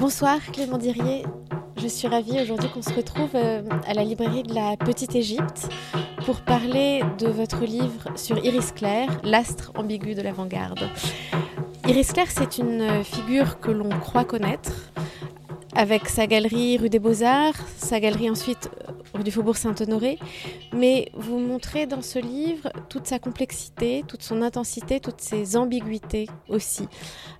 Bonsoir Clément Dirier, je suis ravie aujourd'hui qu'on se retrouve euh, à la librairie de la Petite Égypte pour parler de votre livre sur Iris Clair, l'astre ambigu de l'avant-garde. Iris Clair, c'est une figure que l'on croit connaître, avec sa galerie rue des Beaux-Arts, sa galerie ensuite du Faubourg Saint-Honoré, mais vous montrez dans ce livre toute sa complexité, toute son intensité, toutes ses ambiguïtés aussi.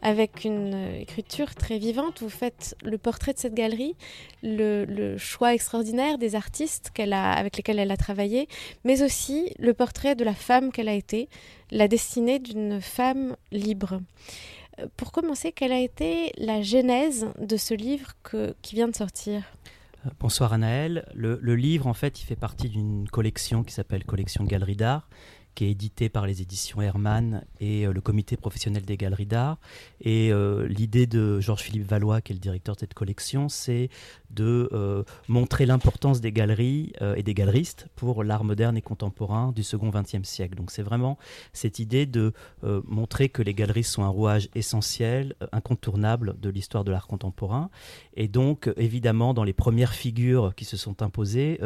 Avec une écriture très vivante, vous faites le portrait de cette galerie, le, choix extraordinaire des artistes a, avec lesquels elle a travaillé, mais aussi le portrait de la femme qu'elle a été, la destinée d'une femme libre pour commencer, quelle a été la genèse de ce livre qui vient de sortir? Bonsoir Anaël. Le, livre, en fait, il fait partie d'une collection qui s'appelle Collection Galerie d'Art qui est édité par les éditions Hermann et euh, le comité professionnel des galeries d'art. Et euh, l'idée de Georges-Philippe Valois, qui est le directeur de cette collection, c'est de euh, montrer l'importance des galeries et des galeristes pour l'art moderne et contemporain du second XXe siècle. Donc c'est vraiment cette idée de montrer que les galeries sont un rouage essentiel, incontournable de l'histoire de l'art contemporain. Et donc évidemment, dans les premières figures qui se sont imposées,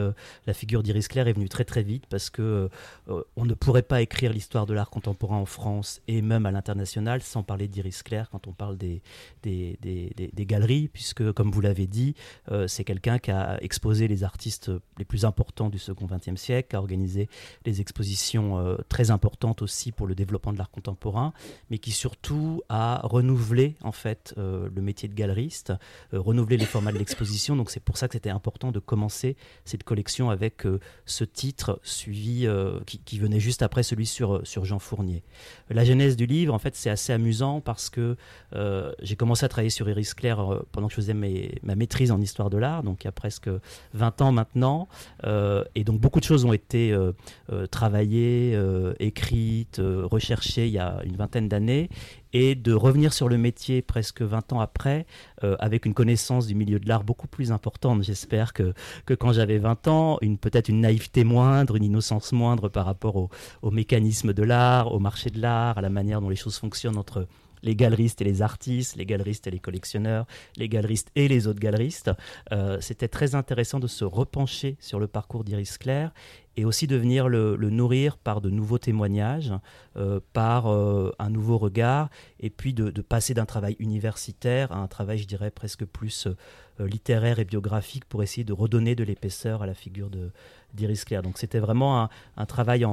la figure d'Iris Clair est venue très très vite parce que on ne pourrait pas écrire l'histoire de l'art contemporain en France et même à l'international sans parler d'Iris Clair quand on parle des, des, des, galeries, puisque, comme vous l'avez dit, euh, c'est quelqu'un qui a exposé les artistes les plus importants du second XXe siècle, qui a organisé des expositions euh, très importantes aussi pour le développement de l'art contemporain, mais qui surtout a renouvelé en fait euh, le métier de galeriste, renouvelé les formats de l'exposition. Donc c'est pour ça que c'était important de commencer cette collection avec ce titre suivi qui, venait juste après celui sur, sur Jean Fournier. La genèse du livre, en fait, c'est assez amusant parce que euh, j'ai commencé à travailler sur Iris Clair euh, pendant que je faisais ma maîtrise en histoire de l'art, donc il y a presque 20 ans maintenant. Euh, et donc beaucoup de choses ont été travaillées, écrites, recherchées il y a une vingtaine d'années et de revenir sur le métier presque 20 ans après avec une connaissance du milieu de l'art beaucoup plus importante, j'espère, que, que quand j'avais 20 ans, une, peut-être une naïveté moindre, une innocence moindre par rapport au, au mécanisme de l'art, au marché de l'art, à la manière dont les choses fonctionnent entre les galeristes et les artistes, les galeristes et les collectionneurs, les galeristes et les autres galeristes. Euh, c'était très intéressant de se repencher sur le parcours d'Iris Clair et aussi de venir le, nourrir par de nouveaux témoignages, euh, par euh, un nouveau regard, et puis de, passer d'un travail universitaire à un travail, je dirais, presque plus littéraire et biographique pour essayer de redonner de l'épaisseur à la figure d'Iris Clair. Donc c'était vraiment un, travail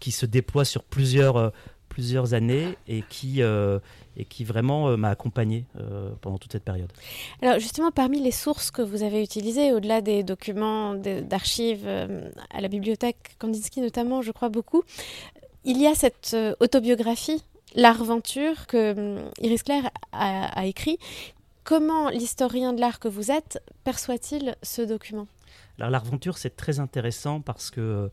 qui se déploie sur plusieurs plusieurs années et qui, euh, et qui vraiment euh, m'a accompagné euh, pendant toute cette période. Alors justement, parmi les sources que vous avez utilisées, au-delà des documents d'archives à la bibliothèque Kandinsky notamment, je crois beaucoup, il y a cette autobiographie, L'Arventure, que Iris Claire a, a écrit. Comment l'historien de l'art que vous êtes perçoit-il ce document? Alors l'Arventure, c'est très intéressant parce que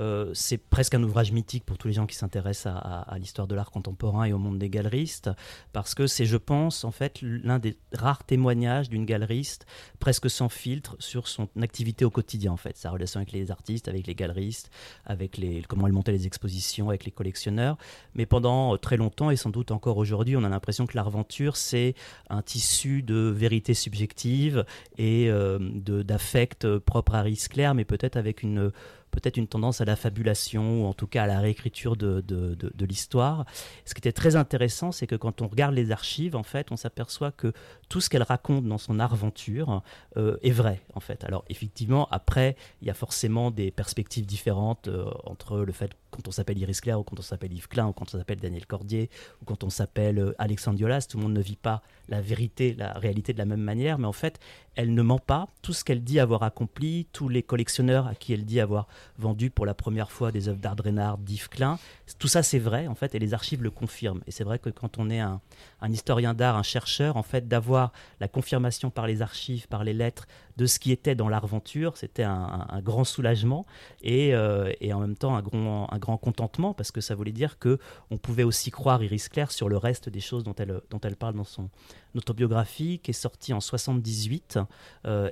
euh, c'est presque un ouvrage mythique pour tous les gens qui s'intéressent à, l'histoire de l'art contemporain et au monde des galeristes, parce que c'est, je pense, en fait, l'un des rares témoignages d'une galeriste presque sans filtre sur son activité au quotidien, en fait, sa relation avec les artistes, avec les galeristes, avec les, comment elle montait les expositions, avec les collectionneurs. Mais pendant très longtemps, et sans doute encore aujourd'hui, on a l'impression que l'aventure, c'est un tissu de vérité subjective et euh, d'affect propre à Rice Clair, mais peut-être avec une peut-être une tendance à la fabulation ou en tout cas à la réécriture de, de, de, l'histoire. Ce qui était très intéressant, c'est que quand on regarde les archives, en fait, on s'aperçoit que tout ce qu'elle raconte dans son aventure euh, est vrai, en fait. Alors effectivement, après, il y a forcément des perspectives différentes euh, entre le fait quand on s'appelle Iris Claire ou quand on s'appelle Yves Klein ou quand on s'appelle Daniel Cordier ou quand on s'appelle euh, Alexandre Diolas, tout le monde ne vit pas la vérité, la réalité de la même manière, mais en fait, elle ne ment pas. Tout ce qu'elle dit avoir accompli, tous les collectionneurs à qui elle dit avoir vendu pour la première fois des œuvres d'Art Drenard, d'Yves Klein, tout ça c'est vrai en fait, et les archives le confirment. Et c'est vrai que quand on est un, un historien d'art, un chercheur, en fait, d'avoir la confirmation par les archives, par les lettres, de ce qui était dans l'aventure, c'était un, grand soulagement et, euh, et, en même temps un grand, un grand contentement parce que ça voulait dire que on pouvait aussi croire Iris Claire sur le reste des choses dont elle, dont elle parle dans son, autobiographie qui est sortie en 78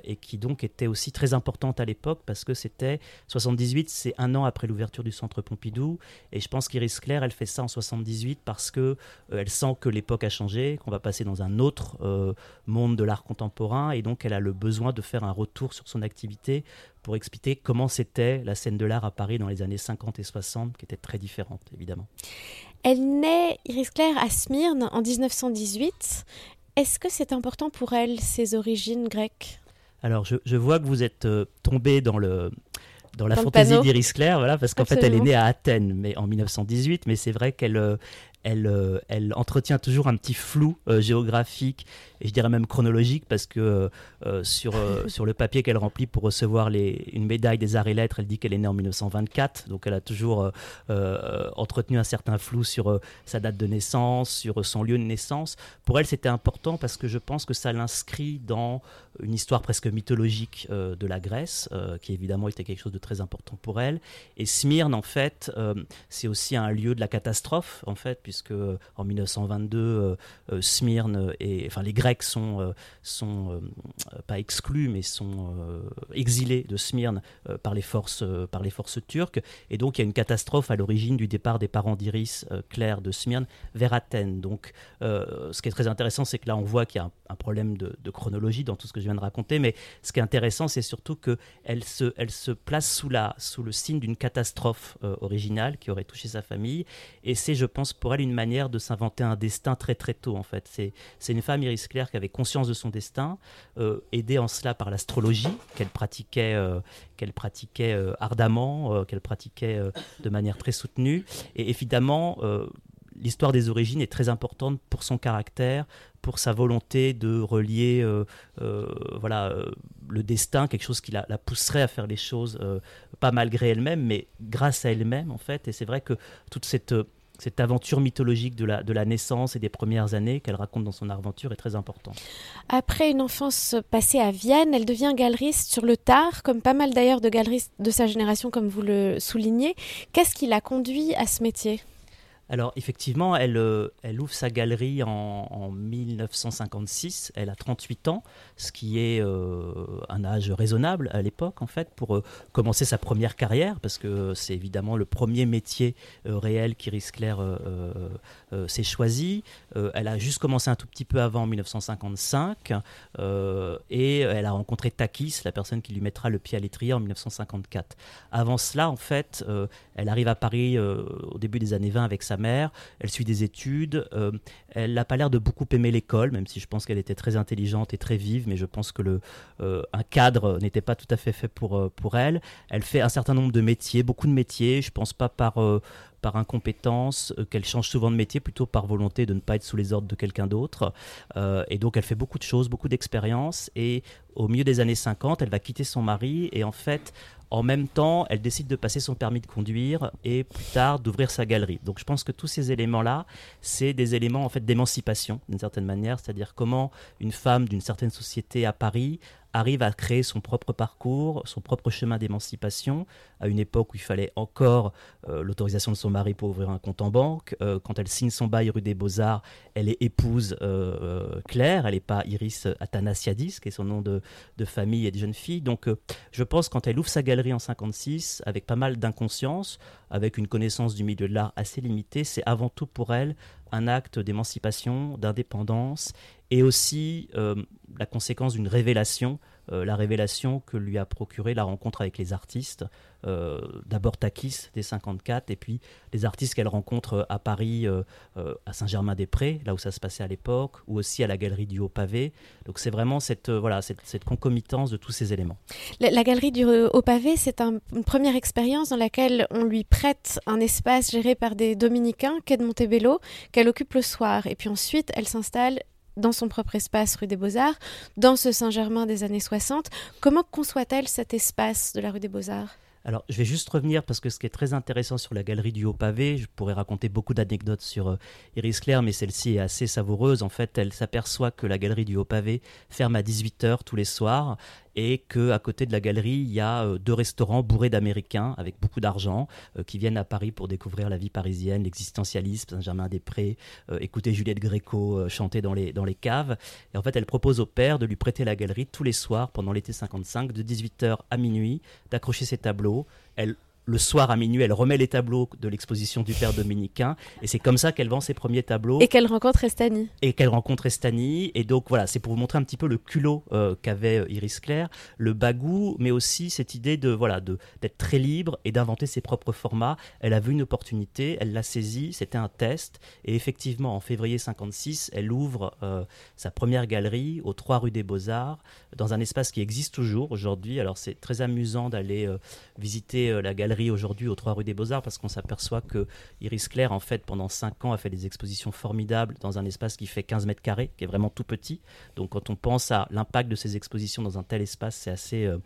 et qui donc était aussi très importante à l'époque parce que c'était 78, c'est un an après l'ouverture du Centre Pompidou et je pense qu'Iris Claire, elle fait ça en 78 parce que elle sent que l'époque a changé, qu'on va passer dans un autre monde de l'art contemporain et donc elle a le besoin de faire un retour sur son activité pour expliquer comment c'était la scène de l'art à Paris dans les années 50 et 60, qui était très différente, évidemment. Elle naît, Iris Claire, à Smyrne en 1918. Est-ce que c'est important pour elle, ses origines grecques? Alors, je, vois que vous êtes euh, tombé dans le dans la fantaisie d'Iris Claire, voilà, parce qu'en fait, elle est née à Athènes, mais en 1918, mais c'est vrai qu'elle euh, elle, euh, elle, entretient toujours un petit flou géographique et je dirais même chronologique parce que euh, sur, euh, sur le papier qu'elle remplit pour recevoir les, une médaille des arts et lettres, elle dit qu'elle est née en 1924, donc elle a toujours euh, entretenu un certain flou sur sa date de naissance, sur son lieu de naissance. Pour elle, c'était important parce que je pense que ça l'inscrit dans une histoire presque mythologique de la Grèce, qui évidemment était quelque chose de très important pour elle. Et Smyrne, en fait, c'est aussi un lieu de la catastrophe, en fait, puisque en 1922, Smyrne et enfin les Grecs sont, euh, sont euh, pas exclus, mais sont euh, exilés de Smyrne par, les forces, par les forces turques. Et donc il y a une catastrophe à l'origine du départ des parents d'Iris Claire de Smyrne vers Athènes. Donc ce qui est très intéressant, c'est que là on voit qu'il y a un, problème de, chronologie dans tout ce que je viens de raconter, mais ce qui est intéressant, c'est surtout qu'elle se, elle se place sous, la, sous le signe d'une catastrophe originale qui aurait touché sa famille. Et c'est, je pense, pour elle une manière de s'inventer un destin très très tôt en fait. C'est une femme, Iris Claire, qui avait conscience de son destin, euh, aidée en cela par l'astrologie qu'elle pratiquait, euh, qu'elle pratiquait euh, ardemment, qu'elle pratiquait de manière très soutenue. Et évidemment, l'histoire des origines est très importante pour son caractère, pour sa volonté de relier voilà, le destin, quelque chose qui la, la, pousserait à faire les choses, pas malgré elle-même, mais grâce à elle-même en fait. Et c'est vrai que toute cette cette aventure mythologique de la, de la naissance et des premières années qu'elle raconte dans son aventure est très importante. Après une enfance passée à Vienne, elle devient galeriste sur le tard, comme pas mal d'ailleurs de galeristes de sa génération, comme vous le soulignez. Qu'est-ce qui l'a conduit à ce métier? Alors effectivement, elle, euh, elle ouvre sa galerie en, 1956, elle a 38 ans, ce qui est euh, un âge raisonnable à l'époque en fait pour euh, commencer sa première carrière, parce que c'est évidemment le premier métier réel qu'Iris Claire s'est choisi. elle a juste commencé un tout petit peu avant en 1955, et elle a rencontré Takis, la personne qui lui mettra le pied à l'étrier en 1954. Avant cela, en fait, elle arrive à Paris au début des années 20 avec sa elle suit des études, euh, elle n'a pas l'air de beaucoup aimer l'école, même si je pense qu'elle était très intelligente et très vive, mais je pense que le, euh, un cadre n'était pas tout à fait fait pour, euh, pour elle. Elle fait un certain nombre de métiers, beaucoup de métiers, je pense pas par par incompétence, qu'elle change souvent de métier, plutôt par volonté de ne pas être sous les ordres de quelqu'un d'autre. et donc elle fait beaucoup de choses, beaucoup d'expériences. Et au milieu des années 50, elle va quitter son mari. Et en fait, en même temps, elle décide de passer son permis de conduire et plus tard d'ouvrir sa galerie. Donc je pense que tous ces éléments-là, c'est des éléments en fait d'émancipation d'une certaine manière, c'est-à-dire comment une femme d'une certaine société à Paris arrive à créer son propre parcours, son propre chemin d'émancipation, à une époque où il fallait encore euh, l'autorisation de son mari pour ouvrir un compte en banque. Euh, quand elle signe son bail rue des Beaux-Arts, elle est épouse euh, Claire, elle n'est pas Iris Athanasiadis, qui est son nom de, de famille et de jeune fille. Donc je pense quand elle ouvre sa galerie en 56, avec pas mal d'inconscience, avec une connaissance du milieu de l'art assez limitée, c'est avant tout pour elle un acte d'émancipation, d'indépendance et aussi euh, la conséquence d'une révélation, la révélation que lui a procuré la rencontre avec les artistes, euh, d'abord Takis des 54 et puis les artistes qu'elle rencontre à Paris, à Saint-Germain-des-Prés, là où ça se passait à l'époque, ou aussi à la galerie du Haut-Pavé. Donc c'est vraiment cette, voilà, cette, concomitance de tous ces éléments. La, galerie du Haut-Pavé, c'est une première expérience dans laquelle on lui prête un espace géré par des dominicains, quai de Montebello, qu'elle occupe le soir. Et puis ensuite, elle s'installe dans son propre espace rue des Beaux-Arts, dans ce Saint-Germain des années 60. Comment conçoit-elle cet espace de la rue des Beaux-Arts? Alors, je vais juste revenir parce que ce qui est très intéressant sur la galerie du Haut-Pavé, je pourrais raconter beaucoup d'anecdotes sur euh, Iris Claire, mais celle-ci est assez savoureuse. En fait, elle s'aperçoit que la galerie du Haut-Pavé ferme à 18h tous les soirs et que à côté de la galerie, il y a euh, deux restaurants bourrés d'Américains avec beaucoup d'argent euh, qui viennent à Paris pour découvrir la vie parisienne, l'existentialisme, Saint-Germain-des-Prés, euh, écouter Juliette Gréco chanter dans les, dans les caves. Et en fait, elle propose au père de lui prêter la galerie tous les soirs pendant l'été 55, de 18h à minuit, d'accrocher ses tableaux. Elle le soir à minuit, elle remet les tableaux de l'exposition du père dominicain. Et c'est comme ça qu'elle vend ses premiers tableaux. Et qu'elle rencontre Estanie. Et qu'elle rencontre Estanie. Et donc voilà, c'est pour vous montrer un petit peu le culot euh, qu'avait euh, Iris Claire, le bagou, mais aussi cette idée de voilà de d'être très libre et d'inventer ses propres formats. Elle a vu une opportunité, elle l'a saisie, c'était un test. Et effectivement, en février 56, elle ouvre euh, sa première galerie aux 3 rue des Beaux-Arts, dans un espace qui existe toujours aujourd'hui. Alors c'est très amusant d'aller visiter la galerie aujourd'hui aux Trois rues des Beaux-Arts parce qu'on s'aperçoit que Iris Claire, en fait, pendant 5 ans, a fait des expositions formidables dans un espace qui fait 15 mètres carrés, qui est vraiment tout petit. Donc quand on pense à l'impact de ces expositions dans un tel espace, c'est assez... Euh,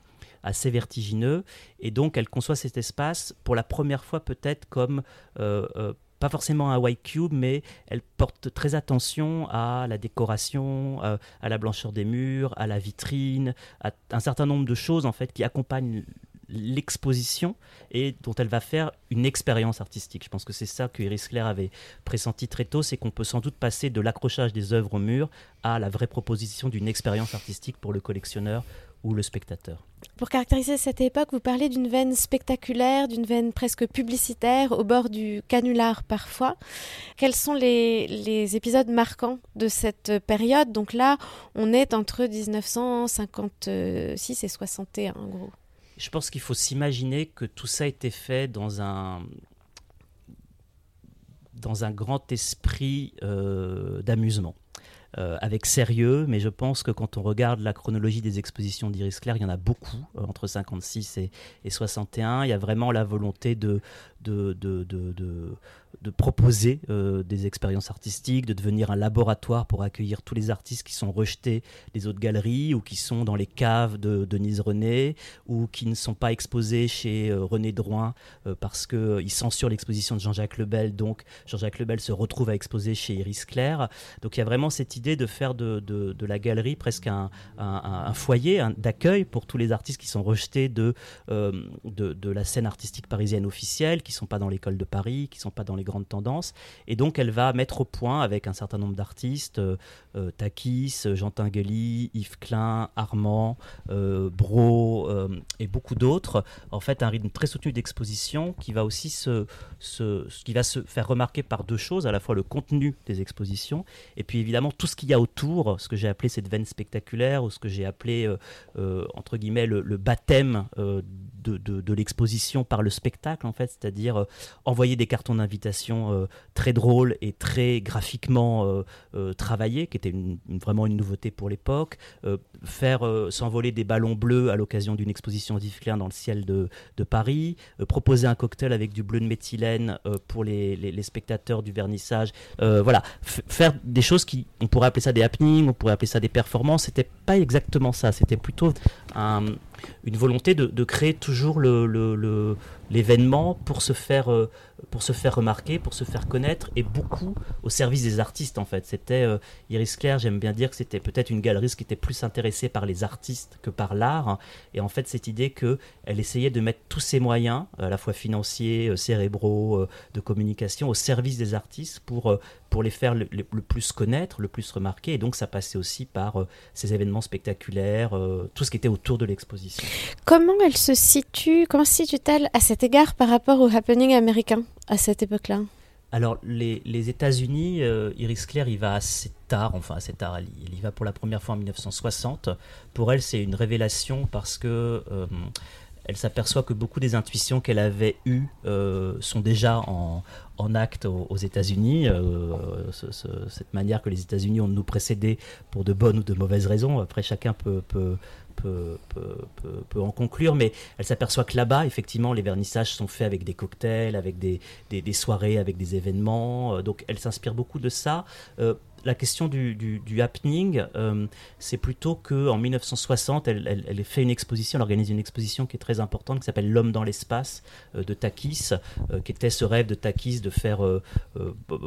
assez vertigineux et donc elle conçoit cet espace pour la première fois peut-être comme euh, euh, pas forcément un white cube, mais elle porte très attention à la décoration, à la blancheur des murs, à la vitrine, à un certain nombre de choses en fait qui accompagnent l'exposition et dont elle va faire une expérience artistique. Je pense que c'est ça que Iris Claire avait pressenti très tôt, c'est qu'on peut sans doute passer de l'accrochage des œuvres au mur à la vraie proposition d'une expérience artistique pour le collectionneur ou le spectateur. Pour caractériser cette époque, vous parlez d'une veine spectaculaire, d'une veine presque publicitaire, au bord du canular parfois. Quels sont les, les épisodes marquants de cette période? Donc là, on est entre 1956 et 61 en gros. Je pense qu'il faut s'imaginer que tout ça a été fait dans un, dans un grand esprit euh, d'amusement. Euh, avec sérieux, mais je pense que quand on regarde la chronologie des expositions d'Iris Claire, il y en a beaucoup, euh, entre 56 et, et, 61. Il y a vraiment la volonté de, de, de, de de proposer euh, des expériences artistiques, de devenir un laboratoire pour accueillir tous les artistes qui sont rejetés des autres galeries ou qui sont dans les caves de Denise René ou qui ne sont pas exposés chez euh, René Drouin euh, parce qu'ils censurent l'exposition de Jean-Jacques Lebel. Donc Jean-Jacques Lebel se retrouve à exposer chez Iris Claire. Donc il y a vraiment cette idée de faire de, de, la galerie presque un, un, foyer d'accueil pour tous les artistes qui sont rejetés de, de, la scène artistique parisienne officielle, qui sont pas dans l'école de Paris, qui sont pas dans les grandes tendances. Et donc, elle va mettre au point avec un certain nombre d'artistes, euh, euh, Takis, Jean Tinguely, Yves Klein, Armand, euh, et beaucoup d'autres, en fait, un rythme très soutenu d'exposition qui va aussi se, se, qui va se faire remarquer par deux choses, à la fois le contenu des expositions et puis évidemment tout ce qu'il y a autour, ce que j'ai appelé cette veine spectaculaire ou ce que j'ai appelé, entre guillemets, le, baptême de, de l'exposition par le spectacle, en fait, c'est-à-dire envoyer des cartons d'invitation euh, très drôle et très graphiquement euh, euh, travaillée, qui était vraiment une nouveauté pour l'époque. faire s'envoler des ballons bleus à l'occasion d'une exposition d'Yves dans le ciel de, Paris. proposer un cocktail avec du bleu de méthylène pour les, spectateurs du vernissage. voilà, faire des choses qui, on pourrait appeler ça des happenings, on pourrait appeler ça des performances. C'était pas exactement ça. C'était plutôt une volonté de, créer toujours l'événement pour se faire pour se faire remarquer, pour se faire connaître, et beaucoup au service des artistes en fait. C'était euh, Iris Claire, j'aime bien dire que c'était peut-être une galeriste qui était plus intéressée par les artistes que par l'art, et en fait cette idée que elle essayait de mettre tous ses moyens, à la fois financiers, euh, cérébraux, euh, de communication, au service des artistes pour pour les faire le, plus connaître, le plus remarquer. Et donc ça passait aussi par ces événements spectaculaires, tout ce qui était autour de l'exposition. Comment elle se situe, comment se situe-t-elle à cet égard par rapport au happening américain? À cette époque-là alors, les, les États-Unis, euh, Iris Claire, il va assez tard, enfin assez tard, il, y va pour la première fois en 1960. Pour elle, c'est une révélation parce que euh, elle s'aperçoit que beaucoup des intuitions qu'elle avait eues euh, sont déjà en, acte aux, États-Unis. cette manière que les États-Unis ont de nous précéder pour de bonnes ou de mauvaises raisons. Après, chacun peut, peut, peut, en conclure, mais elle s'aperçoit que là-bas, effectivement, les vernissages sont faits avec des cocktails, avec des, des, soirées, avec des événements. Euh, donc elle s'inspire beaucoup de ça. Euh, la question du, happening, euh, c'est plutôt qu'en 1960, elle, fait une exposition, elle organise une exposition qui est très importante, qui s'appelle L'homme dans l'espace euh, de Takis, qui était ce rêve de Takis de faire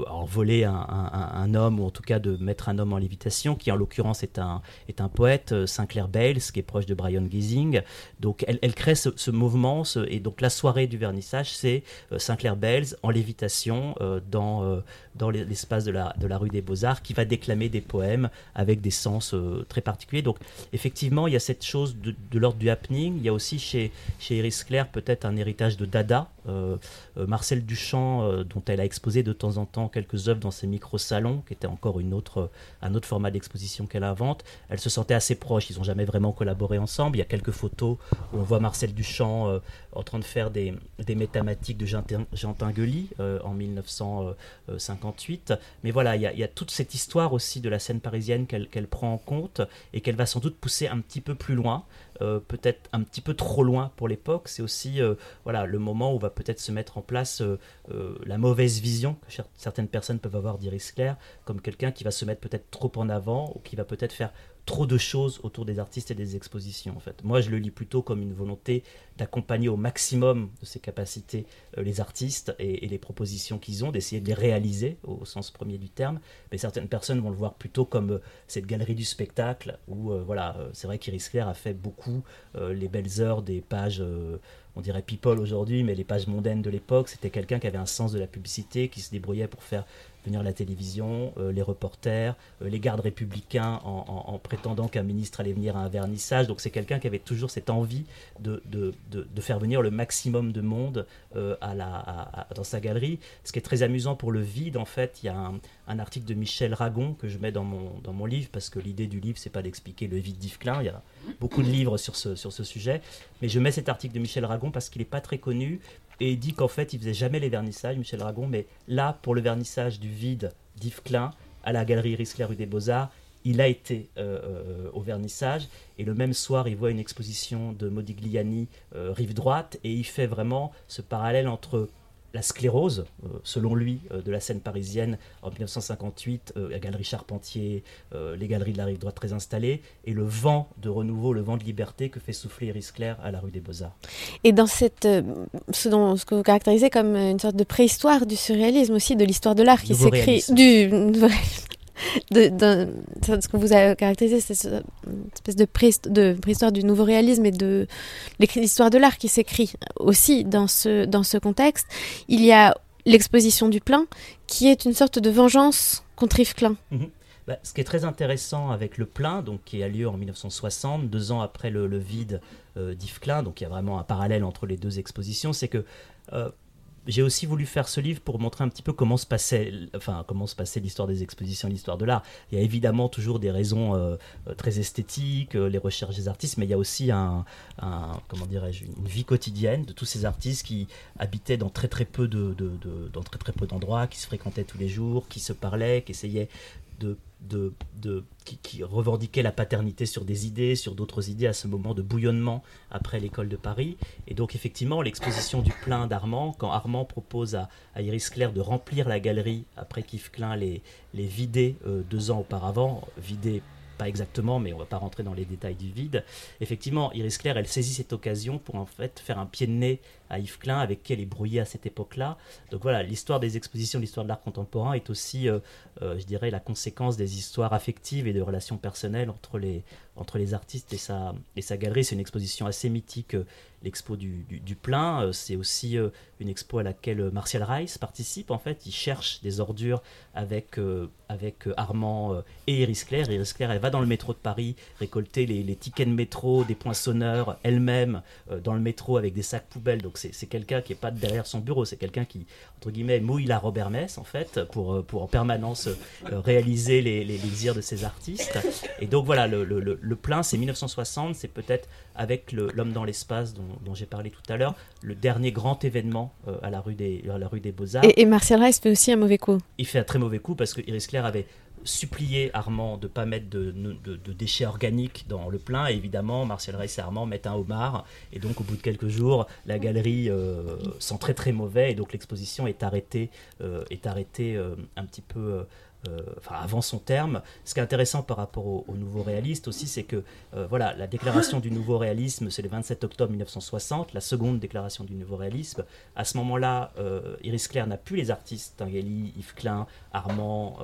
envoler un, homme, ou en tout cas de mettre un homme en lévitation, qui en l'occurrence est un, est un poète, Sinclair Bales, qui est proche de Brian Gazing. Donc elle, crée ce, ce mouvement, et donc la soirée du vernissage, c'est Sinclair Bales en lévitation dans, dans l'espace de la, de la rue des Beaux-Arts, qui va déclamer des poèmes avec des sens euh, très particuliers. Donc effectivement, il y a cette chose de, l'ordre du happening. Il y a aussi chez, chez Iris Claire peut-être un héritage de Dada. Euh, euh, Marcel Duchamp, dont elle a exposé de temps en temps quelques œuvres dans ses micro-salons, qui était encore une autre, un autre format d'exposition qu'elle invente, elle se sentait assez proche. Ils n'ont jamais vraiment collaboré ensemble. Il y a quelques photos où on voit Marcel Duchamp en train de faire des, des métamatiques de Jean, Tinguely en 1958. Mais voilà, il y, a, toute cette histoire aussi de la scène parisienne qu'elle prend en compte et qu'elle va sans doute pousser un petit peu plus loin, euh, peut-être un petit peu trop loin pour l'époque. C'est aussi euh, voilà, le moment où va peut-être se mettre en place euh, la mauvaise vision que certaines personnes peuvent avoir d'Iris Claire, comme quelqu'un qui va se mettre peut-être trop en avant ou qui va peut-être faire trop de choses autour des artistes et des expositions en fait. Moi je le lis plutôt comme une volonté d'accompagner au maximum de ses capacités euh, les artistes et, les propositions qu'ils ont, d'essayer de les réaliser au, sens premier du terme. Mais certaines personnes vont le voir plutôt comme euh, cette galerie du spectacle où euh, voilà, c'est vrai qu'Iris Claire a fait beaucoup les belles heures des pages on dirait people aujourd'hui, mais les pages mondaines de l'époque, c'était quelqu'un qui avait un sens de la publicité, qui se débrouillait pour faire venir la télévision, euh, les reporters, euh, les gardes républicains en, prétendant qu'un ministre allait venir à un vernissage. Donc c'est quelqu'un qui avait toujours cette envie de, de, de, faire venir le maximum de monde euh, à la, dans sa galerie. Ce qui est très amusant pour le vide, en fait, il y a un, article de Michel Ragon que je mets dans mon, dans mon livre, parce que l'idée du livre, c'est pas d'expliquer le vide d'Yves Klein, il y a beaucoup de livres sur ce, sur ce sujet, mais je mets cet article de Michel Ragon parce qu'il n'est pas très connu, et il dit qu'en fait, il faisait jamais les vernissages, Michel Ragon, mais là, pour le vernissage du vide d'Yves Klein, à la galerie Riscler rue des Beaux-Arts, il a été euh, euh, au vernissage. Et le même soir il voit une exposition de Modigliani euh, rive droite et il fait vraiment ce parallèle entre la sclérose, euh, selon lui, euh, de la scène parisienne en 1958, euh, la galerie Charpentier, les galeries de la rive droite très installées, et le vent de renouveau, le vent de liberté que fait souffler Iris Claire à la rue des Beaux-Arts. Et dans cette, ce, dont, ce que vous caractérisez comme une sorte de préhistoire du surréalisme aussi, de l'histoire de l'art qui s'écrit, du de, ce que vous avez caractérisé, c'est cette espèce de, préhistoire du nouveau réalisme et de l'histoire de l'art qui s'écrit aussi dans ce, contexte. Il y a l'exposition du plein, qui est une sorte de vengeance contre Yves Klein. Mhm. Bah, ce qui est très intéressant avec le plein, donc qui a lieu en 1960, deux ans après le, vide euh, d'Yves Klein, donc il y a vraiment un parallèle entre les deux expositions, c'est que euh, j'ai aussi voulu faire ce livre pour montrer un petit peu comment se passait, l'histoire des expositions, l'histoire de l'art. Il y a évidemment toujours des raisons euh, euh, très esthétiques, euh, les recherches des artistes, mais il y a aussi un, comment dirais-je, une vie quotidienne de tous ces artistes qui habitaient dans très très peu très peu d'endroits, qui se fréquentaient tous les jours, qui se parlaient, qui essayaient de de, de qui, revendiquait la paternité sur des idées, sur d'autres idées à ce moment de bouillonnement après l'école de Paris. Et donc effectivement, l'exposition du plein d'Armand, quand Armand propose à, Iris Claire de remplir la galerie après qu'Yves Klein les, les euh, deux ans auparavant, vidé pas exactement, mais on va pas rentrer dans les détails du vide. Effectivement, Iris Claire, elle saisit cette occasion pour en fait faire un pied de nez à Yves Klein, avec qui elle est brouillée à cette époque-là. Donc voilà, l'histoire des expositions, l'histoire de l'art contemporain est aussi, euh, euh, je dirais, la conséquence des histoires affectives et de relations personnelles entre les, entre les artistes et sa, et sa galerie. C'est une exposition assez mythique, euh, l'expo du, plein. C'est aussi une expo à laquelle Martial Reiss participe. En fait, il cherche des ordures avec, avec Armand et Iris Claire. Iris Claire, elle va dans le métro de Paris récolter les, les tickets de métro, des poinçonneurs elle-même dans le métro avec des sacs poubelles. Donc c'est quelqu'un qui est pas derrière son bureau, c'est quelqu'un qui, entre guillemets, mouille la Robert Hermès, en fait, pour, euh, pour en permanence euh, réaliser les, les, désirs de ses artistes. Et donc voilà, le, le, le plein, c'est 1960, c'est peut-être avec L'homme dans l'espace dont, dont j'ai parlé tout à l'heure, le dernier grand événement euh, à la rue des, à la rue des Beaux-Arts. Et, Martial Reiss fait aussi un mauvais coup. Il fait un très mauvais coup parce que Iris Claire avait supplier Armand de ne pas mettre de, déchets organiques dans le plein. Et évidemment, Martial Reiss et Armand mettent un homard. Et donc, au bout de quelques jours, la galerie euh, sent très très mauvais. Et donc, l'exposition est arrêtée, euh, est arrêtée euh, un petit peu euh, enfin avant son terme. Ce qui est intéressant par rapport au, nouveau réaliste aussi, c'est que euh, voilà, la déclaration du nouveau réalisme, c'est le 27 octobre 1960, la seconde déclaration du nouveau réalisme. À ce moment-là, euh, Iris Claire n'a plus les artistes, Tinguely, Yves Klein, Armand,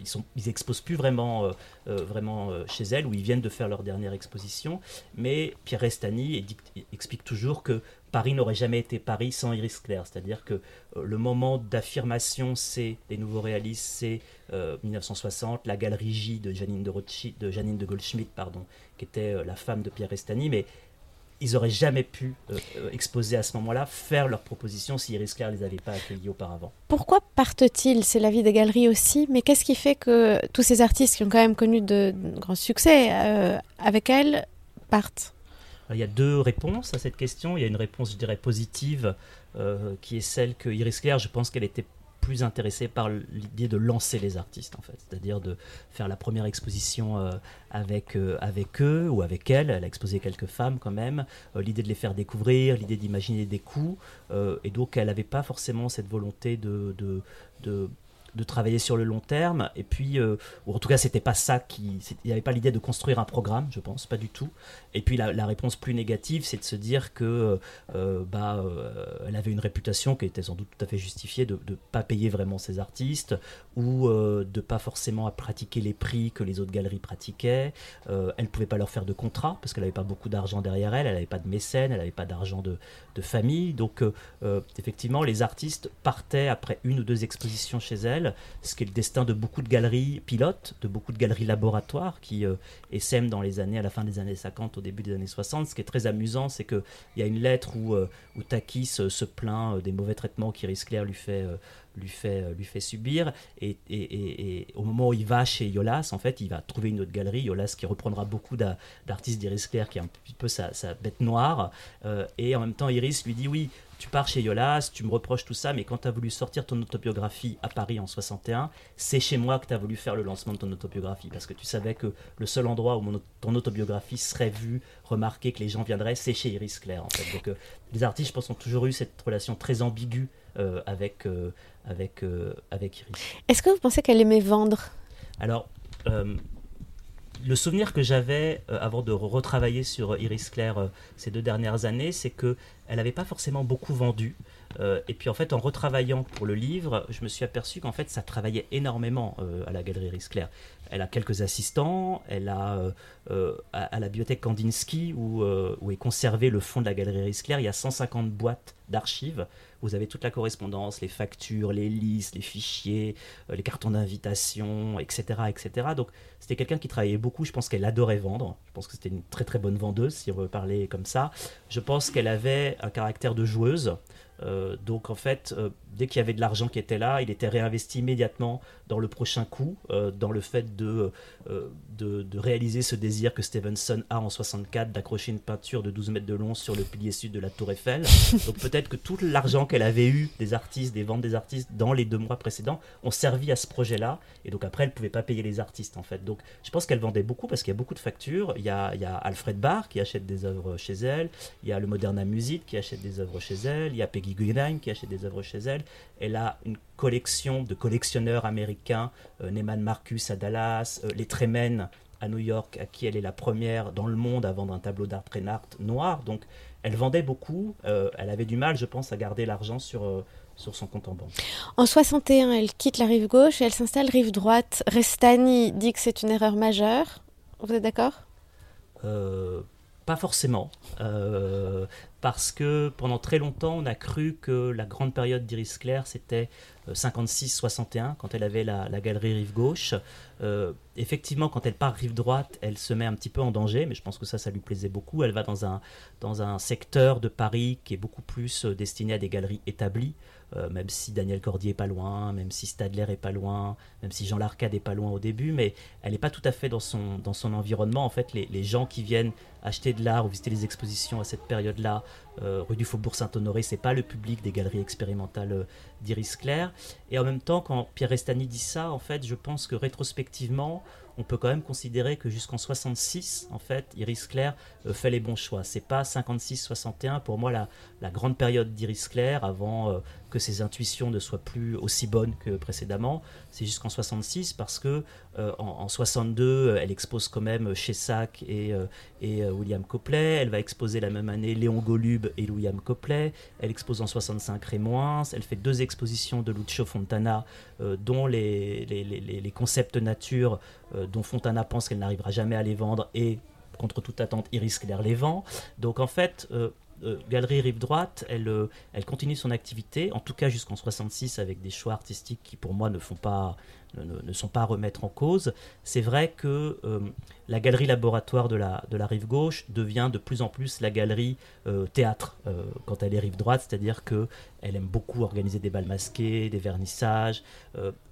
ils, sont, exposent plus vraiment, vraiment chez elle, où ils viennent de faire leur dernière exposition. Mais Pierre Restani explique toujours que Paris n'aurait jamais été Paris sans Iris Claire. C'est-à-dire que euh, le moment d'affirmation, c'est les nouveaux réalistes, c'est 1960, euh, la galerie J de Janine de, de, Janine de Goldschmidt, pardon, qui était euh, la femme de Pierre Restani, mais ils n'auraient jamais pu exposer à ce moment-là, faire leurs propositions si Iris Claire les avait pas accueillis auparavant. Pourquoi partent-ils? C'est la vie des galeries aussi, mais qu'est-ce qui fait que tous ces artistes qui ont quand même connu de, grands succès avec elle partent? Il y a deux réponses à cette question. Il y a une réponse, je dirais, positive, euh, qui est celle que Iris Claire, je pense qu'elle était plus intéressée par l'idée de lancer les artistes, en fait. C'est-à-dire de faire la première exposition euh, avec, euh, avec eux ou avec elle. Elle a exposé quelques femmes quand même. l'idée de les faire découvrir, l'idée d'imaginer des coups. et donc, elle n'avait pas forcément cette volonté de, de, de de travailler sur le long terme. Et puis euh, ou en tout cas c'était pas ça qui il n'y avait pas l'idée de construire un programme je pense pas du tout. Et puis la, réponse plus négative c'est de se dire que euh, bah euh, elle avait une réputation qui était sans doute tout à fait justifiée de ne pas payer vraiment ses artistes ou de pas forcément pratiquer les prix que les autres galeries pratiquaient. Elle pouvait pas leur faire de contrat parce qu'elle n'avait pas beaucoup d'argent derrière elle. Elle n'avait pas de mécène elle n'avait pas d'argent de, famille. Donc effectivement les artistes partaient après une ou deux expositions chez elle ce qui est le destin de beaucoup de galeries pilotes, de beaucoup de galeries laboratoires qui euh, dans les années, à la fin des années 50, au début des années 60. Ce qui est très amusant, c'est qu'il y a une lettre où, euh, Takis se plaint euh, des mauvais traitements qu'Iris Claire lui fait lui fait, lui fait subir. Et, et, au moment où il va chez Yolas, en fait, il va trouver une autre galerie, Yolas, qui reprendra beaucoup d'artistes d'Iris Claire, qui est un petit peu sa, sa bête noire. et en même temps, Iris lui dit Oui, tu pars chez Yolas, tu me reproches tout ça, mais quand tu as voulu sortir ton autobiographie à Paris en 61, c'est chez moi que tu as voulu faire le lancement de ton autobiographie, parce que tu savais que le seul endroit où ton autobiographie serait vue, remarquée, que les gens viendraient, c'est chez Iris Claire. En fait. Donc euh, les artistes, je pense, ont toujours eu cette relation très ambiguë euh, avec, euh, avec, avec Iris. Est-ce que vous pensez qu'elle aimait vendre? Alors, le souvenir que j'avais euh, avant de retravailler sur Iris Claire euh, ces deux dernières années, c'est que elle n'avait pas forcément beaucoup vendu. Euh, et puis en fait, en retravaillant pour le livre, je me suis aperçu qu'en fait, ça travaillait énormément à la galerie Iris Claire. Elle a quelques assistants, elle a à, la bibliothèque Kandinsky où, où, est conservé le fond de la galerie Iris Claire, il y a 150 boîtes d'archives vous avez toute la correspondance, les factures, les listes, les fichiers, euh, les cartons d'invitation, etc., etc. Donc c'était quelqu'un qui travaillait beaucoup. Je pense qu'elle adorait vendre. Je pense que c'était une très très bonne vendeuse, si on veut parler comme ça. Je pense qu'elle avait un caractère de joueuse. Euh, donc en fait, euh, dès qu'il y avait de l'argent qui était là, il était réinvesti immédiatement dans le prochain coup, euh, dans le fait de, de, réaliser ce désir que Stevenson a en 64 d'accrocher une peinture de 12 mètres de long sur le pilier sud de la tour Eiffel. donc peut-être que tout l'argent qu'elle avait eu des artistes, des ventes des artistes dans les deux mois précédents ont servi à ce projet-là. Et donc après, elle ne pouvait pas payer les artistes en fait. Donc je pense qu'elle vendait beaucoup parce qu'il y a beaucoup de factures. Il y a, il y a Alfred Barr qui achète des œuvres chez elle, il y a le Moderna Music qui achète des œuvres chez elle, il y a Peggy qui achète des œuvres chez elle. Elle a une collection de collectionneurs américains, euh, Neyman Marcus à Dallas, euh, les Tremen à New York, à qui elle est la première dans le monde à vendre un tableau d'art Art noir. Donc elle vendait beaucoup. Euh, elle avait du mal, je pense, à garder l'argent sur sur son compte en banque. En 61, elle quitte la rive gauche et elle s'installe rive droite. Restani dit que c'est une erreur majeure. Vous êtes d'accord? Pas forcément parce que pendant très longtemps, on a cru que la grande période d'Iris Claire, c'était 56-61, euh, quand elle avait la, galerie rive gauche. Euh, effectivement, quand elle part rive droite, elle se met un petit peu en danger, mais je pense que ça, ça lui plaisait beaucoup. Elle va dans un, dans un secteur de Paris qui est beaucoup plus euh, destiné à des galeries établies. Euh, même si Daniel Cordier est pas loin, même si Stadler est pas loin, même si Jean Larcade est pas loin au début, mais elle n'est pas tout à fait dans son, dans son environnement. En fait, les, les gens qui viennent acheter de l'art ou visiter les expositions à cette période-là, euh, rue du Faubourg Saint-Honoré, c'est pas le public des galeries expérimentales euh, d'Iris Claire. Et en même temps, quand Pierre Restani dit ça, en fait, je pense que rétrospectivement, on peut quand même considérer que jusqu'en 66, en fait, Iris Claire fait les bons choix. C'est pas 56-61 pour moi la, la grande période d'Iris Claire avant que ses intuitions ne soient plus aussi bonnes que précédemment. C'est jusqu'en 66 parce que en, 62, elle expose quand même chez Sack et, et William Copley. Elle va exposer la même année Léon Golub et William Copley. Elle expose en 65 Rémoins. Elle fait deux expositions de Lucio Fontana, dont les, les, les, concepts nature, dont Fontana pense qu'elle n'arrivera jamais à les vendre et contre toute attente, Iris Claire les vend. Donc en fait, euh, Galerie Rive Droite, elle, euh, elle continue son activité, en tout cas jusqu'en 66, avec des choix artistiques qui pour moi ne font pas ne, sont pas à remettre en cause. C'est vrai que euh, la galerie laboratoire de la, de la rive gauche devient de plus en plus la galerie euh, théâtre euh, quand elle est rive droite, c'est-à-dire que elle aime beaucoup organiser des balles masqués, des vernissages.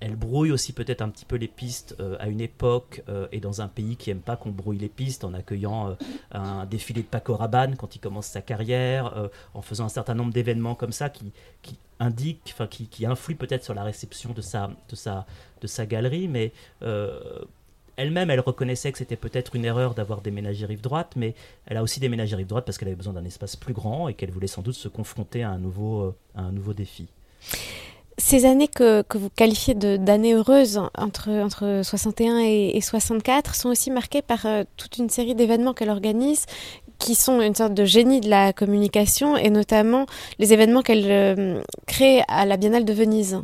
elle brouille aussi peut-être un petit peu les pistes à une époque et dans un pays qui aime pas qu'on brouille les pistes en accueillant un défilé de Paco Rabanne quand il commence sa carrière, en faisant un certain nombre d'événements comme ça qui, qui enfin qui, qui peut-être sur la réception de sa, de sa, de sa galerie, mais euh, elle-même, elle reconnaissait que c'était peut-être une erreur d'avoir déménagé rive droite, mais elle a aussi déménagé rive droite parce qu'elle avait besoin d'un espace plus grand et qu'elle voulait sans doute se confronter à un nouveau, euh, à un nouveau défi. Ces années que, que vous qualifiez d'années heureuses entre, entre 61 et, et, 64 sont aussi marquées par euh, toute une série d'événements qu'elle organise qui sont une sorte de génie de la communication et notamment les événements qu'elle euh, crée à la Biennale de Venise.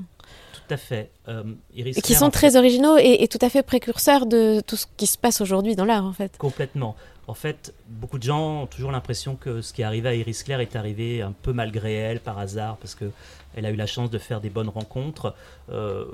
Tout à fait. Euh, et qui sont très originaux et, et, tout à fait précurseurs de tout ce qui se passe aujourd'hui dans l'art en fait. Complètement. En fait, beaucoup de gens ont toujours l'impression que ce qui est arrivé à Iris Claire est arrivé un peu malgré elle, par hasard, parce que elle a eu la chance de faire des bonnes rencontres. Euh,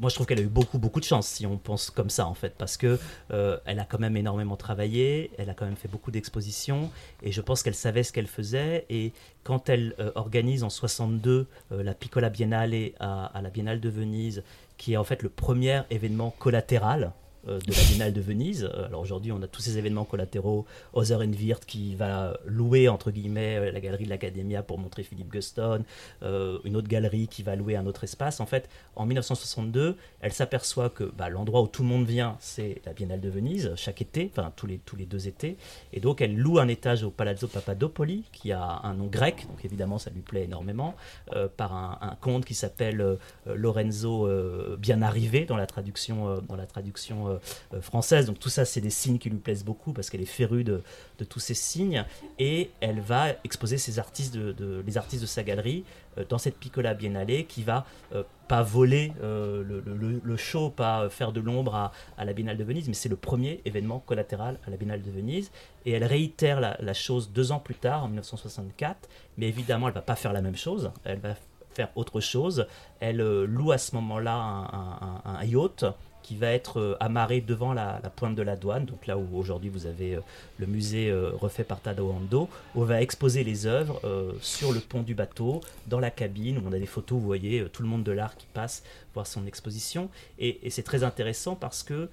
moi je trouve qu'elle a eu beaucoup beaucoup de chance si on pense comme ça en fait parce que euh, elle a quand même énormément travaillé, elle a quand même fait beaucoup d'expositions et je pense qu'elle savait ce qu'elle faisait et quand elle euh, organise en 62 euh, la Piccola Biennale à, la Biennale de Venise qui est en fait le premier événement collatéral de la Biennale de Venise. Euh, alors aujourd'hui, on a tous ces événements collatéraux. Other Wirt qui va louer, entre guillemets, euh, la galerie de l'Academia pour montrer Philippe Guston, une autre galerie qui va louer un autre espace. En fait, en 1962, elle s'aperçoit que bah, l'endroit où tout le monde vient, c'est la Biennale de Venise, chaque été, enfin tous les, deux étés. Et donc, elle loue un étage au Palazzo Papadopoli, qui a un nom grec, donc évidemment, ça lui plaît énormément, par un, un, comte qui s'appelle Lorenzo Bien Arrivé dans la traduction, dans la traduction euh, française. Donc tout ça, c'est des signes qui lui plaisent beaucoup parce qu'elle est férue de, tous ces signes. Et elle va exposer ses artistes de, les artistes de sa galerie euh, dans cette Piccola Biennale qui va euh, pas voler le, show, pas faire de l'ombre à, la Biennale de Venise, mais c'est le premier événement collatéral à la Biennale de Venise. Et elle réitère la, chose deux ans plus tard, en 1964, mais évidemment, elle va pas faire la même chose. Elle va faire autre chose. Elle loue à ce moment-là un yacht qui va être euh, amarré devant la, pointe de la douane, donc là où aujourd'hui vous avez euh, le musée euh, refait par Tadao où on va exposer les œuvres sur le pont du bateau, dans la cabine, où on a des photos, vous voyez tout le monde de l'art qui passe voir son exposition, et, c'est très intéressant parce que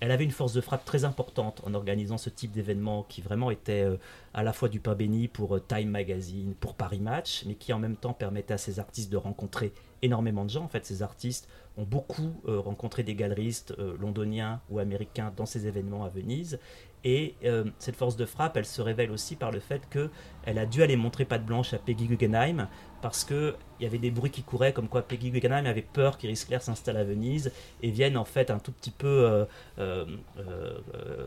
elle avait une force de frappe très importante en organisant ce type d'événement qui vraiment était à la fois du pain béni pour Time Magazine, pour Paris Match, mais qui en même temps permettait à ces artistes de rencontrer énormément de gens. En fait, ces artistes ont beaucoup euh, rencontré des galeristes euh, londoniens ou américains dans ces événements à Venise. Et euh, cette force de frappe, elle se révèle aussi par le fait qu'elle a dû aller montrer patte blanche à Peggy Guggenheim parce qu'il y avait des bruits qui couraient comme quoi Peggy Guggenheim avait peur qu'Iris Claire s'installe à Venise et vienne en fait un tout petit peu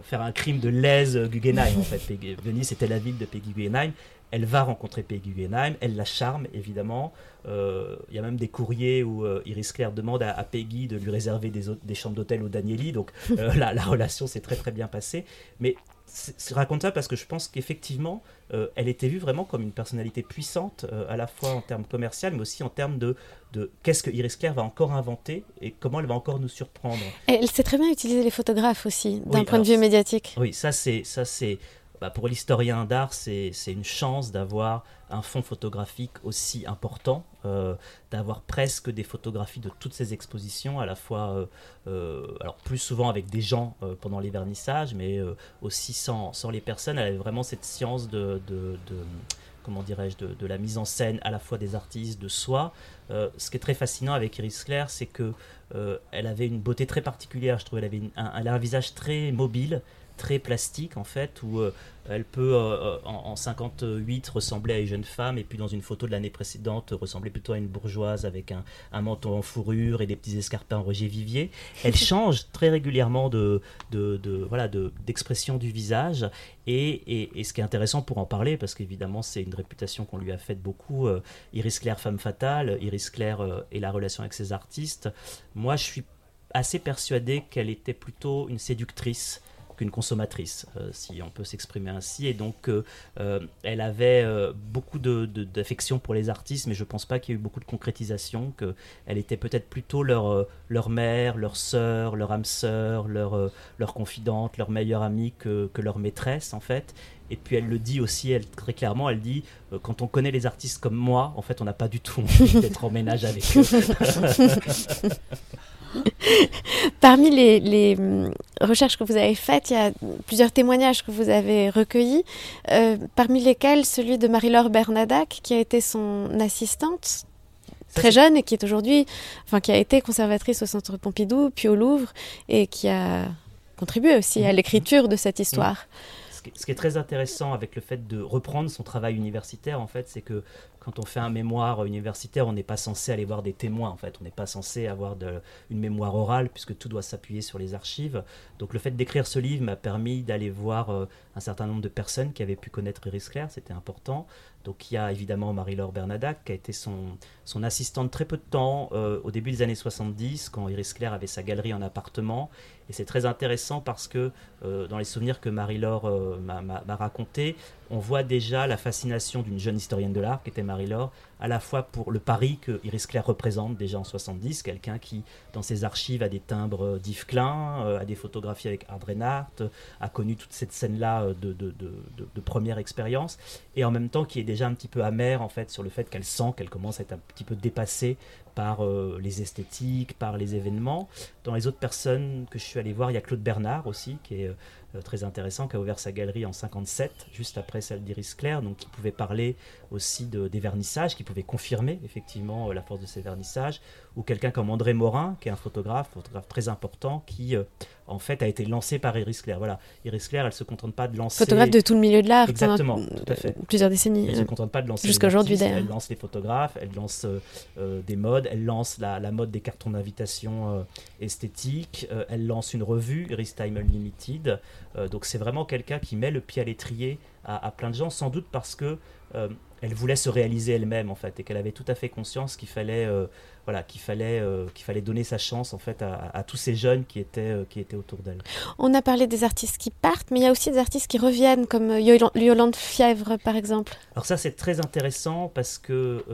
faire un crime de lèse Guggenheim. En fait, Venise était la ville de Peggy Guggenheim. Elle va rencontrer Peggy Guggenheim, elle la charme évidemment. Euh, il y a même des courriers où euh, Iris Claire demande à, Peggy de lui réserver des, des chambres d'hôtel au Danieli. Donc euh, la, relation s'est très très bien passée. Mais je raconte ça parce que je pense qu'effectivement, elle était vue vraiment comme une personnalité puissante, à la fois en termes commerciaux, mais aussi en termes de, de qu'est-ce que Iris Claire va encore inventer et comment elle va encore nous surprendre. elle sait très bien utiliser les photographes aussi, d'un point de vue médiatique. Oui, ça c'est ça c'est bah, pour l'historien d'art, c'est une chance d'avoir un fonds photographique aussi important, euh, d'avoir presque des photographies de toutes ces expositions, à la fois, euh, euh, alors plus souvent avec des gens pendant les vernissages, mais aussi sans, les personnes. Elle avait vraiment cette science de, comment dirais-je, de, la mise en scène à la fois des artistes, de soi. ce qui est très fascinant avec Iris Claire, c'est que elle avait une beauté très particulière. Je trouvais elle avait elle a un visage très mobile, très plastique en fait, où euh, elle peut euh, en, 58 ressembler à une jeune femme et puis dans une photo de l'année précédente ressembler plutôt à une bourgeoise avec un, un manteau en fourrure et des petits escarpins en Roger Vivier. Elle change très régulièrement de, de, de voilà d'expression du visage et, et, ce qui est intéressant pour en parler parce qu'évidemment c'est une réputation qu'on lui a faite beaucoup. Iris Claire femme fatale, Iris Claire et la relation avec ses artistes. Moi je suis assez persuadé qu'elle était plutôt une séductrice qu'une consommatrice, euh, si on peut s'exprimer ainsi. Et donc, euh, euh, elle avait beaucoup d'affection pour les artistes, mais je ne pense pas qu'il y ait eu beaucoup de concrétisation, qu'elle était peut-être plutôt leur, leur mère, leur sœur, leur âme sœur, leur, leur confidente, leur meilleure amie que, que, leur maîtresse, en fait. Et puis elle le dit aussi, très clairement, elle dit, quand on connaît les artistes comme moi, en fait, on n'a pas du tout envie d'être en ménage avec eux. Parmi les, hum, recherches que vous avez faites, il y a plusieurs témoignages que vous avez recueillis, euh, parmi lesquels celui de Marie-Laure Bernadac, qui a été son assistante très jeune et qui est aujourd'hui, enfin qui a été conservatrice au Centre Pompidou, puis au Louvre, et qui a contribué aussi à mmh. l'écriture de cette histoire. Ce qui est très intéressant avec le fait de reprendre son travail universitaire, en fait, c'est que quand on fait un mémoire universitaire, on n'est pas censé aller voir des témoins, en fait. On n'est pas censé avoir une mémoire orale, puisque tout doit s'appuyer sur les archives. Donc le fait d'écrire ce livre m'a permis d'aller voir euh, un certain nombre de personnes qui avaient pu connaître Iris Claire, c'était important. Donc il y a évidemment Marie-Laure Bernadac, qui a été son, son assistante très peu de temps, euh, au début des années 70, quand Iris Claire avait sa galerie en appartement. Et c'est très intéressant parce que euh, dans les souvenirs que Marie-Laure m'a raconté, on voit déjà la fascination d'une jeune historienne de l'art, qui était Marie-Laure, à la fois pour le Paris que Iris Claire représente déjà en 70, quelqu'un qui, dans ses archives, a des timbres d'Yves Klein, euh, a des photographies avec Ard Reinhardt, a connu toute cette scène-là euh, de, de, première expérience, et en même temps qui est déjà un petit peu amère en fait sur le fait qu'elle sent qu'elle commence à être un petit peu dépassée par euh, les esthétiques, par les événements. Dans les autres personnes que je suis allé voir, il y a Claude Bernard aussi, qui est euh, très intéressant, qui a ouvert sa galerie en 57, juste après celle d'Iris Claire, donc qui pouvait parler aussi de, des vernissages, qui pouvait confirmer effectivement euh, la force de ces vernissages, ou quelqu'un comme André Morin, qui est un photographe, photographe très important, qui euh, en fait a été lancé par Iris Claire. Voilà, Iris Claire, elle se contente pas de lancer. Photographe de tout le milieu de l'art, exactement, tout à fait. Plusieurs décennies. Elle se contente pas de lancer. Jusqu'à aujourd'hui Elle lance les photographes, elle lance des modes, elle lance la, la mode des cartons d'invitation esthétiques, elle lance une revue, Iris Time Unlimited. Euh, donc c'est vraiment quelqu'un qui met le pied à l'étrier à, plein de gens, sans doute parce que euh, elle voulait se réaliser elle-même en fait et qu'elle avait tout à fait conscience qu'il fallait euh, voilà qu'il fallait qu'il fallait donner sa chance en fait à, tous ces jeunes qui étaient qui étaient autour d'elle. On a parlé des artistes qui partent, mais il y a aussi des artistes qui reviennent comme Yolande Fièvre par exemple. Alors ça c'est très intéressant parce que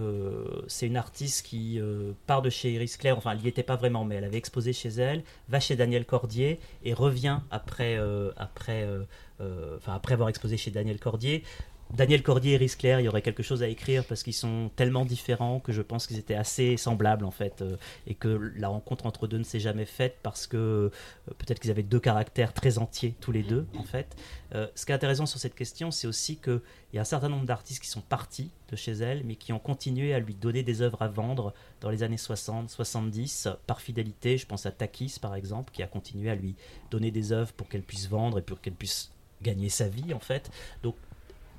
c'est une artiste qui part de chez Iris Claire, enfin elle n'y était pas vraiment, mais elle avait exposé chez elle, va chez Daniel Cordier et revient après après euh, enfin après avoir exposé chez Daniel Cordier. Daniel Cordier et Iris Claire, il y aurait quelque chose à écrire parce qu'ils sont tellement différents que je pense qu'ils étaient assez semblables en fait euh, et que la rencontre entre deux ne s'est jamais faite parce que euh, peut-être qu'ils avaient deux caractères très entiers tous les deux en fait. ce qui est intéressant sur cette question, c'est aussi qu'il y a un certain nombre d'artistes qui sont partis de chez elle mais qui ont continué à lui donner des œuvres à vendre dans les années 60, 70 par fidélité. Je pense à Takis par exemple qui a continué à lui donner des œuvres pour qu'elle puisse vendre et pour qu'elle puisse gagner sa vie en fait. Donc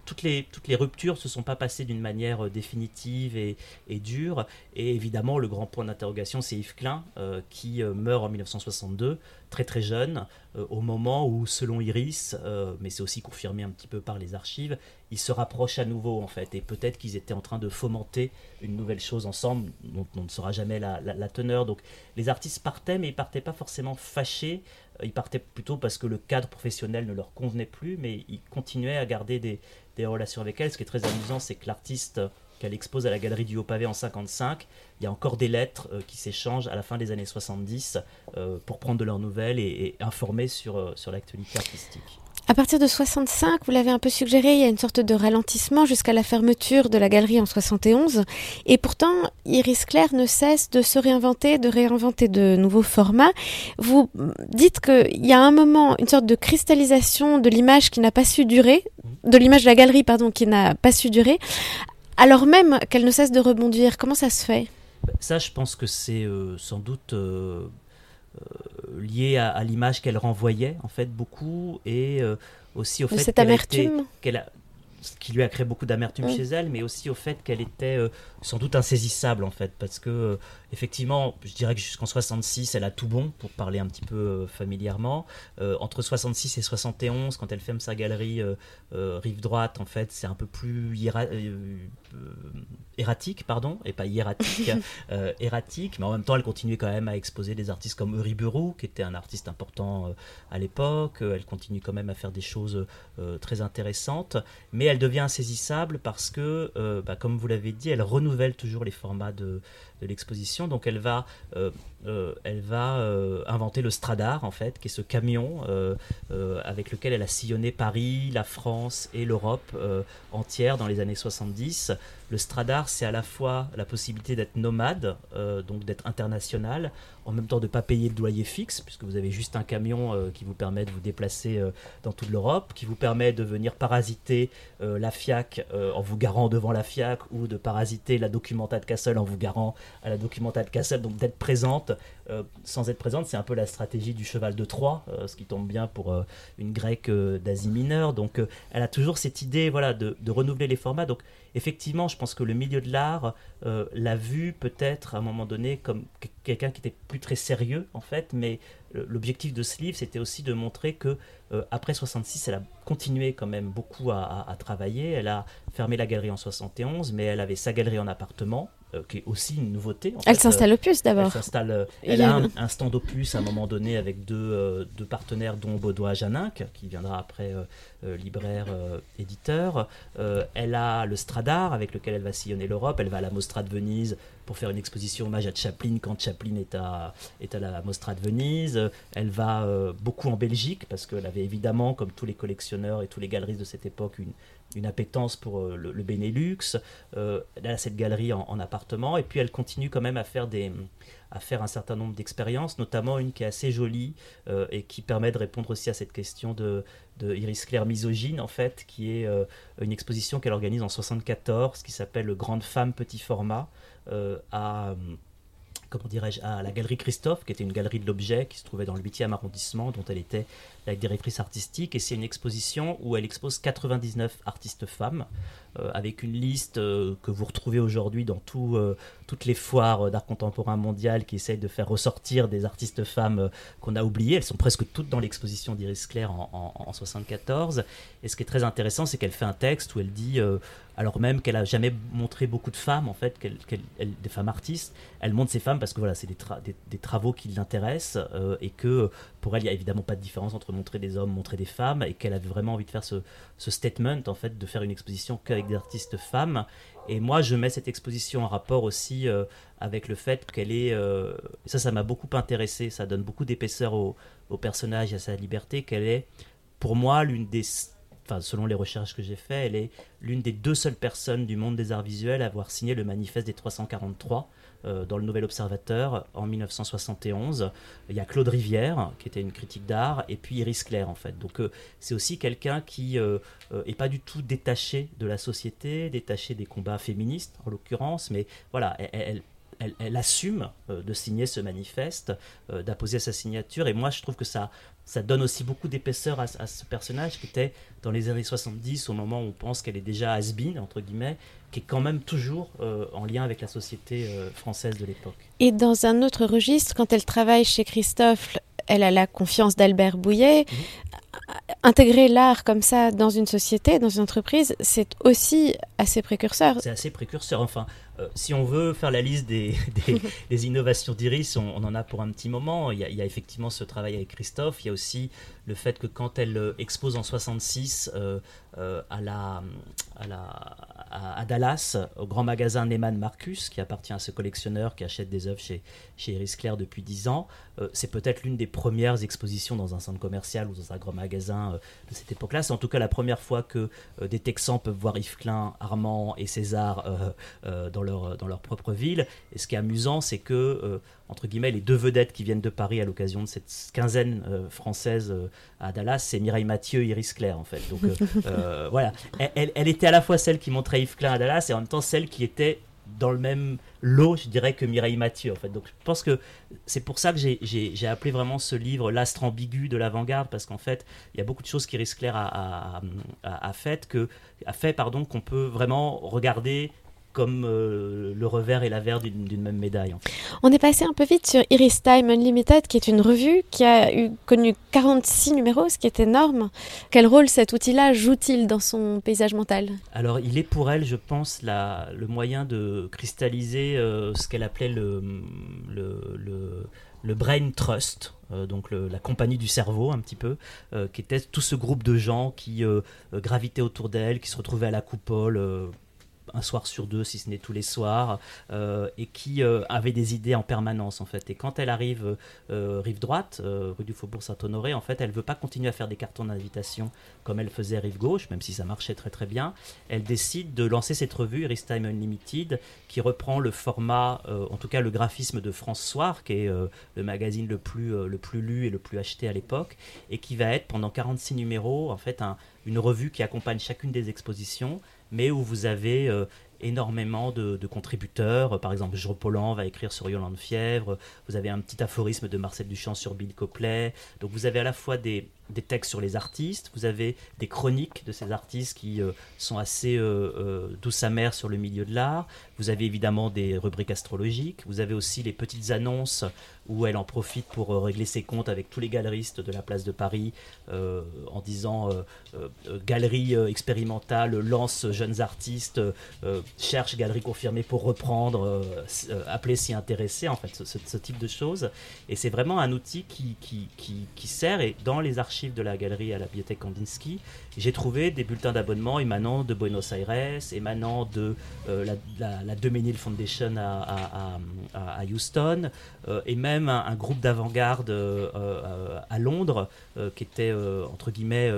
toutes les, toutes les ruptures ne se sont pas passées d'une manière euh, définitive et, et, dure. Et évidemment, le grand point d'interrogation, c'est Yves Klein, euh, qui euh, meurt en 1962, très très jeune, au moment où, selon Iris, mais c'est aussi confirmé un petit peu par les archives, ils se rapprochent à nouveau en fait. Et peut-être qu'ils étaient en train de fomenter une nouvelle chose ensemble, dont on ne saura jamais la, la, la teneur. Donc les artistes partaient, mais ils partaient pas forcément fâchés. Ils partaient plutôt parce que le cadre professionnel ne leur convenait plus, mais ils continuaient à garder des, relations avec elle. Ce qui est très amusant, c'est que l'artiste qu'elle expose à la Galerie du Haut-Pavé en 55, il y a encore des lettres euh, qui s'échangent à la fin des années 70 euh, pour prendre de leurs nouvelles et, informer sur, euh, sur l'actualité artistique. À partir de 65, vous l'avez un peu suggéré, il y a une sorte de ralentissement jusqu'à la fermeture de la galerie en 71. Et pourtant, Iris Claire ne cesse de se réinventer, de réinventer de nouveaux formats. Vous dites qu'il y a un moment, une sorte de cristallisation de l'image qui n'a pas su durer, de l'image de la galerie, pardon, qui n'a pas su durer, alors même qu'elle ne cesse de rebondir. Comment ça se fait? Ça, je pense que c'est euh, sans doute... Euh, euh, lié à, l'image qu'elle renvoyait en fait beaucoup et aussi au fait cette amertume. qu'elle a ce qui lui a créé beaucoup d'amertume chez elle, mais aussi au fait qu'elle était sans doute insaisissable en fait, parce que effectivement, je dirais que jusqu'en 66, elle a tout bon, pour parler un petit peu euh, familièrement. Euh, entre 66 et 71, quand elle ferme sa galerie euh, rive droite, en fait, c'est un peu plus erratique, pardon, et pas hiératique, erratique, mais en même temps, elle continuait quand même à exposer des artistes comme Euriburu, qui était un artiste important à l'époque. Elle continue quand même à faire des choses très intéressantes, mais elle devient insaisissable parce que, bah, comme vous l'avez dit, elle renouvelle toujours les formats de de l'exposition. Donc elle va, euh, euh, euh, inventer le Stradar, en fait, qui est ce camion avec lequel elle a sillonné Paris, la France et l'Europe entière dans les années 70. Le Stradar, c'est à la fois la possibilité d'être nomade, donc d'être international, en même temps de ne pas payer de loyer fixe, puisque vous avez juste un camion qui vous permet de vous déplacer dans toute l'Europe, qui vous permet de venir parasiter la FIAC en vous garant devant la FIAC, ou de parasiter la Documenta de Kassel en vous garant à la Documenta de Kassel, donc d'être présente. Euh, sans être présente, c'est un peu la stratégie du cheval de Troie, euh, ce qui tombe bien pour euh, une grecque d'Asie mineure. Donc elle a toujours cette idée voilà, de, renouveler les formats. Donc effectivement, je pense que le milieu de l'art l'a vu peut-être à un moment donné comme quelqu'un qui était plus très sérieux en fait, mais l'objectif de ce livre, c'était aussi de montrer que après 66, elle a continué quand même beaucoup à, à, travailler. Elle a fermé la galerie en 71, mais elle avait sa galerie en appartement euh, qui est aussi une nouveauté. elle s'installe au plus d'abord. Elle s'installe. Euh, elle a un, stand opus à un moment donné avec deux, euh, deux partenaires, dont Baudouin Janinck, qui viendra après libraire, éditeur. elle a le Stradar avec lequel elle va sillonner l'Europe. Elle va à la Mostra de Venise pour faire une exposition hommage à Chaplin quand Chaplin est à, est à la Mostra de Venise. Elle va beaucoup en Belgique parce qu'elle avait évidemment, comme tous les collectionneurs et tous les galeristes de cette époque, une, une appétence pour euh, le, Benelux. Euh, elle a cette galerie en, appartement et puis elle continue quand même à faire des à faire un certain nombre d'expériences, notamment une qui est assez jolie euh, et qui permet de répondre aussi à cette question de, Iris Claire misogyne en fait, qui est une exposition qu'elle organise en 74, qui s'appelle Grande femme petit format à comment dirais-je, à la galerie Christophe, qui était une galerie de l'objet qui se trouvait dans le 8e arrondissement, dont elle était la directrice artistique. Et c'est une exposition où elle expose 99 artistes femmes, euh, avec une liste euh, que vous retrouvez aujourd'hui dans euh, toutes les foires d'art contemporain mondial qui essayent de faire ressortir des artistes femmes qu'on a oubliées. Elles sont presque toutes dans l'exposition d'Iris Claire en, en, en, 74. Et ce qui est très intéressant, c'est qu'elle fait un texte où elle dit alors même qu'elle a jamais montré beaucoup de femmes, en fait, des femmes artistes, elle montre ces femmes parce que voilà, c'est des, travaux qui l'intéressent et que pour elle, il n'y a évidemment pas de différence entre montrer des hommes, montrer des femmes, et qu'elle avait vraiment envie de faire ce, statement, en fait, de faire une exposition qu'avec des artistes femmes. Et moi, je mets cette exposition en rapport aussi euh, avec le fait qu'elle est, euh, ça, ça m'a beaucoup intéressé, ça donne beaucoup d'épaisseur au, au personnage et à sa liberté, qu'elle est, pour moi, l'une des selon les recherches que j'ai faites, elle est l'une des deux seules personnes du monde des arts visuels à avoir signé le manifeste des 343 euh, dans le Nouvel Observateur en 1971. Il y a Claude Rivière, qui était une critique d'art, et puis Iris Claire, en fait. Donc euh, c'est aussi quelqu'un qui n'est euh, pas du tout détaché de la société, détaché des combats féministes, en l'occurrence, mais voilà, elle, elle, assume de signer ce manifeste, d'apposer sa signature. Et moi, je trouve que ça, ça donne aussi beaucoup d'épaisseur à, ce personnage qui était dans les années 70, au moment où on pense qu'elle est déjà has entre guillemets, qui est quand même toujours euh, en lien avec la société euh, française de l'époque. Et dans un autre registre, quand elle travaille chez Christophe, elle a la confiance d'Albert Bouillet. Mhm. Intégrer l'art comme ça dans une société, dans une entreprise, c'est aussi assez précurseur. C'est assez précurseur. Enfin, euh, si on veut faire la liste des, innovations d'Iris, on, en a pour un petit moment. Il y, a, effectivement ce travail avec Christophe. Il y a aussi le fait que quand elle euh, expose en 66 euh, à, la, à, Dallas, au grand magasin Neyman Marcus, qui appartient à ce collectionneur qui achète des œuvres chez, chez Iris Claire depuis 10 ans, c'est peut-être l'une des premières expositions dans un centre commercial ou dans un grand magasin de cette époque-là. C'est en tout cas la première fois que des Texans peuvent voir Yves Klein, Armand et César dans le dans leur propre ville. Et ce qui est amusant, c'est que, euh, entre guillemets, les deux vedettes qui viennent de Paris à l'occasion de cette quinzaine euh, française euh, à Dallas, c'est Mireille Mathieu et Iris Claire, en fait. Donc voilà, elle, était à la fois celle qui montrait Yves Klein à Dallas et en même temps celle qui était dans le même lot, je dirais, que Mireille Mathieu, en fait. Donc, je pense que c'est pour ça que j'ai appelé vraiment ce livre l'astre ambigu de l'avant-garde, parce qu'en fait, il y a beaucoup de choses qu'Iris Claire a, a, a, fait que, a fait, pardon, qu'on peut vraiment regarder comme euh, le revers et la verre d'une même médaille. On est passé un peu vite sur Iris Time Unlimited, qui est une revue qui a eu, connu 46 numéros, ce qui est énorme. Quel rôle cet outil-là joue-t-il dans son paysage mental? Alors, il est pour elle, je pense, la, le moyen de cristalliser euh, ce qu'elle appelait le, le, le, Brain Trust, euh, donc la compagnie du cerveau un petit peu, qui était tout ce groupe de gens qui gravitaient autour d'elle, qui se retrouvaient à la coupole un soir sur deux, si ce n'est tous les soirs, euh, et qui euh, avait des idées en permanence en fait. Et quand elle arrive euh, rive droite, rue du Faubourg Saint-Honoré, en fait, elle veut pas continuer à faire des cartons d'invitation comme elle faisait rive gauche, même si ça marchait très très bien. Elle décide de lancer cette revue Iris Time Unlimited, qui reprend le format, en tout cas le graphisme de France Soir, qui est le magazine le plus le plus lu et le plus acheté à l'époque, et qui va être pendant 46 numéros en fait un, une revue qui accompagne chacune des expositions mais où vous avez euh, énormément de, contributeurs. Par exemple, Jean Paulan va écrire sur Yolande Fièvre. Vous avez un petit aphorisme de Marcel Duchamp sur Bill Copley. Donc vous avez à la fois des, textes sur les artistes, vous avez des chroniques de ces artistes qui euh, sont assez euh, euh, douces amères sur le milieu de l'art. Vous avez évidemment des rubriques astrologiques. Vous avez aussi les petites annonces où elle en profite pour régler ses comptes avec tous les galeristes de la place de Paris en disant galerie expérimentale lance jeunes artistes cherche galerie confirmée pour reprendre, euh, euh, appeler s'y intéresser, en fait, ce, type de choses. Et c'est vraiment un outil qui, qui, qui, sert. Et dans les archives de la galerie à la bibliothèque Kandinsky, j'ai trouvé des bulletins d'abonnement émanant de Buenos Aires, émanant de euh, la, la, la Foundation à, Houston, et même un, groupe d'avant-garde à Londres, qui était, entre guillemets,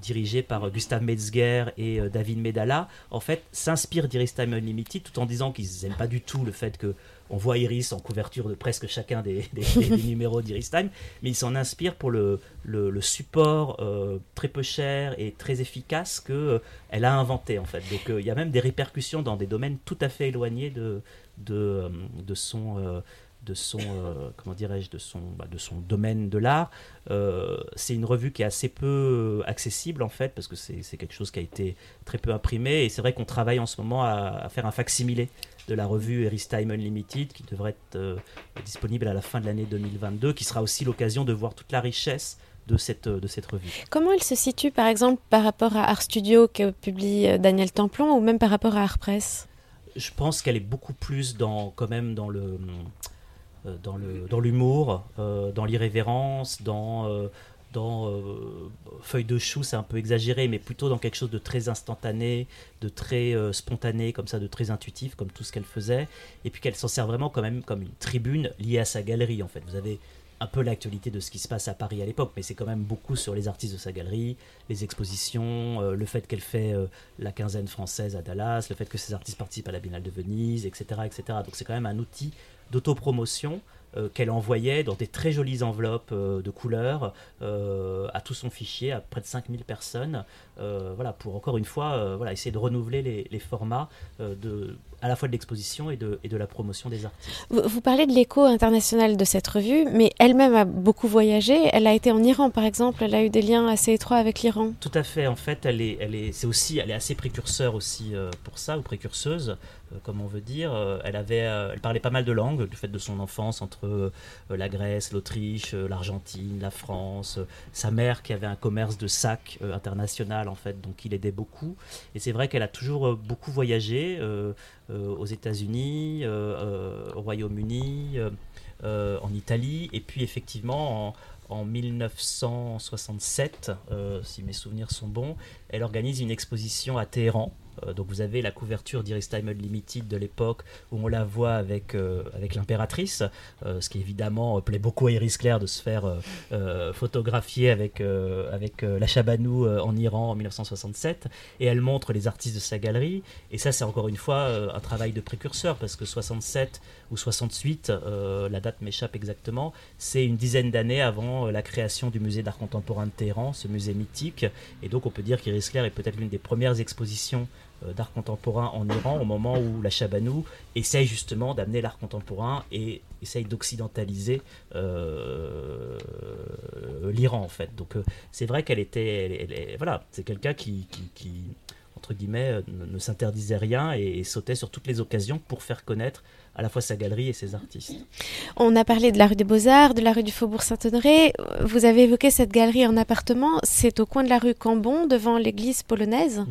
dirigé par Gustave Metzger et David Medalla, en fait, s'inspire d'Iris Time Unlimited tout en disant qu'ils n'aiment pas du tout le fait que on voit Iris en couverture de presque chacun des, numéros d'Iris Time, mais ils s'en inspirent pour le, le, support euh, très peu cher et très efficace qu'elle euh, elle a inventé en fait. Donc euh, il y a même des répercussions dans des domaines tout à fait éloignés de, de, de son de son comment dirais-je de son bah, de son domaine de l'art. C'est une revue qui est assez peu accessible en fait parce que c'est quelque chose qui a été très peu imprimé. Et c'est vrai qu'on travaille en ce moment à, à faire un facsimilé de la revue Eris Time Unlimited qui devrait être euh, disponible à la fin de l'année 2022, qui sera aussi l'occasion de voir toute la richesse de cette, euh, de cette revue. Comment elle se situe par exemple par rapport à Art Studio que publie euh, Daniel Templon ou même par rapport à Art Press? Je pense qu'elle est beaucoup plus dans, quand même dans le l'humour, dans l'irrévérence, dans dans euh, Feuille de chou, c'est un peu exagéré, mais plutôt dans quelque chose de très instantané, de très euh, spontané, comme ça, de très intuitif, comme tout ce qu'elle faisait. Et puis qu'elle s'en sert vraiment quand même comme une tribune liée à sa galerie, en fait. Vous avez un peu l'actualité de ce qui se passe à Paris à l'époque, mais c'est quand même beaucoup sur les artistes de sa galerie, les expositions, euh, le fait qu'elle fait la quinzaine française à Dallas, le fait que ses artistes participent à la Biennale de Venise, etc. etc. Donc c'est quand même un outil d'autopromotion euh, qu'elle envoyait dans des très jolies enveloppes euh, de couleurs euh, à tout son fichier, à près de 5000 personnes, voilà, pour encore une fois voilà, essayer de renouveler les, les formats de, à la fois de l'exposition et de, et de la promotion des artistes. Vous, parlez de l'écho international de cette revue, mais elle-même a beaucoup voyagé. Elle a été en Iran, par exemple. Elle a eu des liens assez étroits avec l'Iran. Tout à fait. En fait, elle est, elle est, c'est aussi, elle est assez précurseur aussi pour ça, ou précurseuse. Euh, comme on veut dire. Euh, elle, avait, euh, elle parlait pas mal de langues du fait de son enfance entre la Grèce, l'Autriche, l'Argentine, la France. sa mère qui avait un commerce de sacs international en fait, donc il aidait beaucoup. Et c'est vrai qu'elle a toujours beaucoup voyagé aux États-Unis, au Royaume-Uni, en Italie, et puis effectivement en, en 1967, si mes souvenirs sont bons, elle organise une exposition à Téhéran euh, donc vous avez la couverture d'Iris Time Unlimited de l'époque où on la voit avec, euh, avec l'impératrice, euh, ce qui évidemment plaît beaucoup à Iris Claire de se faire photographier avec, avec la Chabanou en Iran en 1967. Et elle montre les artistes de sa galerie. Et ça c'est encore une fois un travail de précurseur parce que 67 ou 68, la date m'échappe exactement, c'est une dizaine d'années avant la création du musée d'art contemporain de Téhéran, ce musée mythique. Et donc on peut dire qu'Iris Claire est peut-être l'une des premières expositions d'art contemporain en Iran au moment où la Chabanou essaye justement d'amener l'art contemporain et essaye d'occidentaliser l'Iran en fait. Donc c'est vrai qu'elle était, voilà, c'est quelqu'un qui, qui, entre guillemets, ne, s'interdisait rien et, sautait sur toutes les occasions pour faire connaître à la fois sa galerie et ses artistes. On a parlé de la rue des Beaux-Arts, de la rue du Faubourg Saint-Honoré. Vous avez évoqué cette galerie en appartement. C'est au coin de la rue Cambon, devant l'église polonaise. Mhm.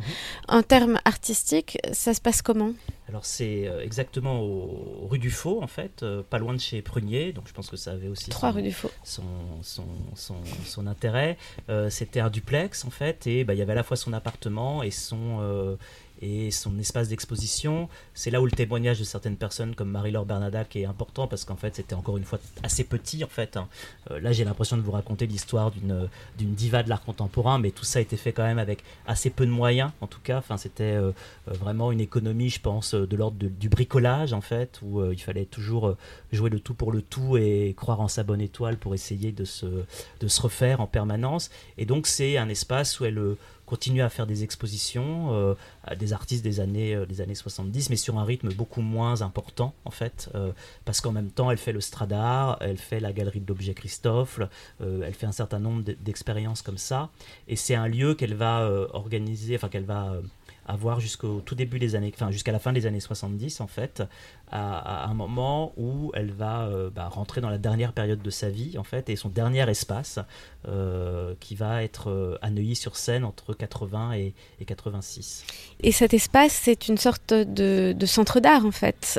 En termes artistiques, ça se passe comment? Alors c'est euh, exactement au, rue du Faux en fait, euh, pas loin de chez Prunier, donc je pense que ça avait aussi Trois rue du Faux. Son, son, son, intérêt. Euh, c'était un duplex en fait, et bah, il y avait à la fois son appartement et son, et son espace d'exposition. C'est là où le témoignage de certaines personnes comme Marie-Laure Bernadac est important parce qu'en fait c'était encore une fois assez petit en fait. Hein. Euh, là j'ai l'impression de vous raconter l'histoire d'une d'une diva de l'art contemporain, mais tout ça a été fait quand même avec assez peu de moyens en tout cas. Enfin c'était euh, euh, vraiment une économie je pense de l'ordre du bricolage en fait où il fallait toujours jouer le tout pour le tout et croire en sa bonne étoile pour essayer de se de se refaire en permanence. Et donc c'est un espace où elle continue à faire des expositions euh, à des artistes des années, euh, des années 70, mais sur un rythme beaucoup moins important, en fait, euh, parce qu'en même temps, elle fait le Stradar, elle fait la galerie de l'objet Christophe, elle fait un certain nombre d'expériences comme ça, et c'est un lieu qu'elle va organiser, enfin qu'elle va avoir jusqu'au tout début des années, enfin jusqu'à la fin des années 70 en fait, à, un moment où elle va euh, bah, rentrer dans la dernière période de sa vie en fait et son dernier espace euh, qui va être euh, à Neuilly-sur-Seine entre 80 et, 86. Et cet espace c'est une sorte de, de centre d'art en fait.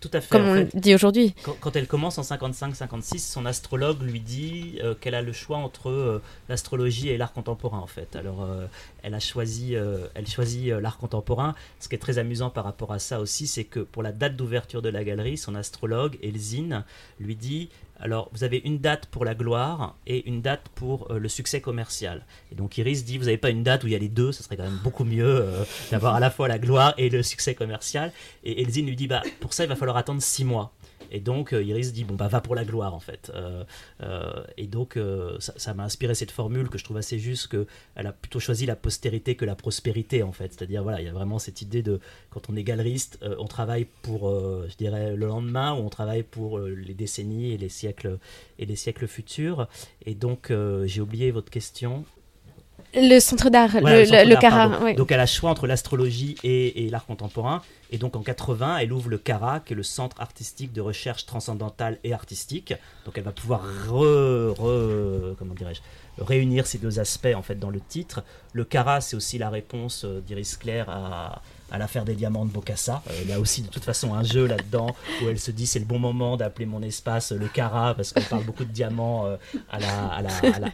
Tout à fait. Comme on le dit aujourd'hui. Quand, elle commence en 55-56, son astrologue lui dit euh, qu'elle a le choix entre euh, l'astrologie et l'art contemporain en fait. Alors euh, elle a choisi, elle choisit l'art contemporain. Ce qui est très amusant par rapport à ça aussi, c'est que pour la date d'ouverture de la galerie, son astrologue Elzine lui dit alors, vous avez une date pour la gloire et une date pour euh, le succès commercial. Et donc, Iris dit, vous n'avez pas une date où il y a les deux, ce serait quand même beaucoup mieux euh, d'avoir à la fois la gloire et le succès commercial. Et Elzine lui dit, bah, pour ça, il va falloir attendre six mois. Et donc euh, Iris dit bon bah va pour la gloire en fait. Euh, euh, et donc ça m'a inspiré cette formule que je trouve assez juste qu'elle a plutôt choisi la postérité que la prospérité en fait. C'est-à-dire voilà il y a vraiment cette idée de quand on est galeriste on travaille pour je dirais le lendemain ou on travaille pour les décennies et les siècles et les siècles futurs. Et donc j'ai oublié votre question. Le centre d'art, le, le, Cara. Donc elle a choix entre l'astrologie et, et l'art contemporain. Et donc en 80, elle ouvre le CARA, qui est le Centre artistique de recherche transcendantale et artistique. Donc elle va pouvoir re, comment dirais-je, réunir ces deux aspects en fait dans le titre. Le CARA, c'est aussi la réponse euh, d'Iris Claire à, à l'affaire des diamants de Bocassa. Euh, il y a aussi de toute façon un jeu là-dedans où elle se dit c'est le bon moment d'appeler mon espace le Cara parce qu'on parle beaucoup de diamants euh, à,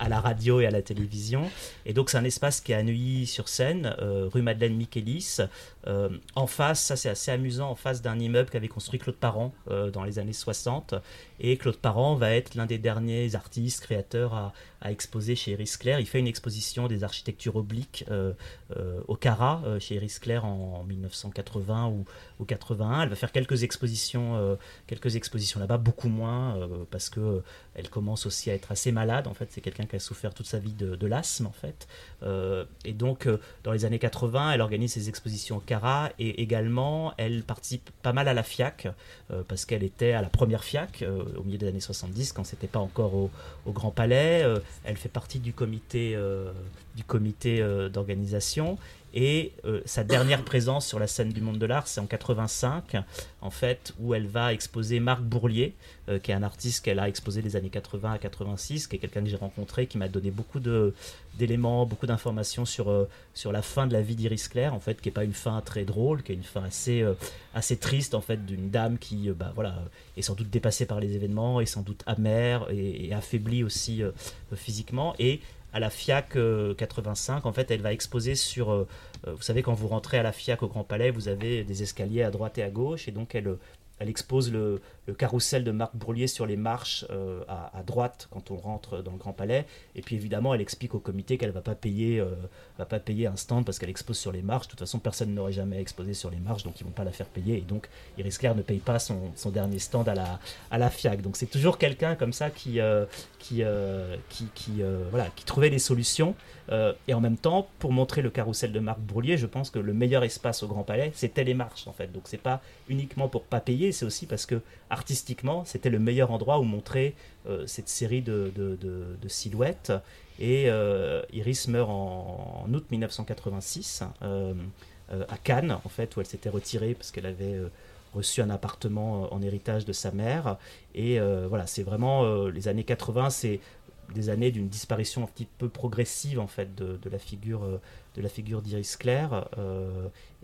la, radio et à la télévision. Et donc c'est un espace qui est à Neuilly-sur-Seine, euh, rue Madeleine Michelis. En face, ça c'est assez amusant, en face d'un immeuble qu'avait construit Claude Parent dans les années 60. Et Claude Parent va être l'un des derniers artistes, créateurs à, exposer chez Iris Claire. Il fait une exposition des architectures obliques au Cara chez Iris Claire en 1980 ou, ou 81. Elle va faire quelques expositions, euh, expositions là-bas, beaucoup moins euh, parce que euh, elle commence aussi à être assez malade. En fait, c'est quelqu'un qui a souffert toute sa vie de, l'asthme en fait. et donc, dans les années 80, elle organise ses expositions au Cara et également, elle participe pas mal à la FIAC parce qu'elle était à la première FIAC au milieu des années 70 quand c'était pas encore au, Grand Palais. elle fait partie du comité d'organisation et euh, sa dernière présence sur la scène du monde de l'art, c'est en 85, en fait, où elle va exposer Marc Bourlier, euh, qui est un artiste qu'elle a exposé des années 80 à 86, qui est quelqu'un que j'ai rencontré, qui m'a donné beaucoup d'éléments, beaucoup d'informations sur, euh, sur la fin de la vie d'Iris Claire, en fait, qui n'est pas une fin très drôle, qui est une fin assez, assez triste, en fait, d'une dame qui, bah, voilà, est sans doute dépassée par les événements, est sans doute amère et, et affaiblie aussi physiquement. Et à la FIAC 85, en fait, elle va exposer sur euh, vous savez, quand vous rentrez à la FIAC au Grand Palais, vous avez des escaliers à droite et à gauche, et donc elle, elle expose le, carrousel de Marc Bourlier sur les marches euh, à, droite quand on rentre dans le Grand Palais. Et puis évidemment, elle explique au comité qu'elle ne va, pas payer, euh, va pas payer un stand parce qu'elle expose sur les marches. De toute façon, personne n'aurait jamais exposé sur les marches, donc ils ne vont pas la faire payer. Et donc, Iris Claire ne paye pas son, dernier stand à la, FIAC. Donc c'est toujours quelqu'un comme ça qui, qui, qui, voilà, qui trouvait des solutions. Euh, et en même temps, pour montrer le carrousel de Marc Broulier, je pense que le meilleur espace au Grand Palais, c'était les marches en fait. Donc c'est pas uniquement pour pas payer, c'est aussi parce que artistiquement, c'était le meilleur endroit où montrer euh, cette série de, silhouettes. Et Iris meurt en, août 1986 à Cannes, en fait, où elle s'était retirée parce qu'elle avait reçu un appartement euh, en héritage de sa mère. Et euh, voilà, c'est vraiment euh, les années 80, c'est des années d'une disparition un petit peu progressive en fait de, la figure de la figure d'Iris Claire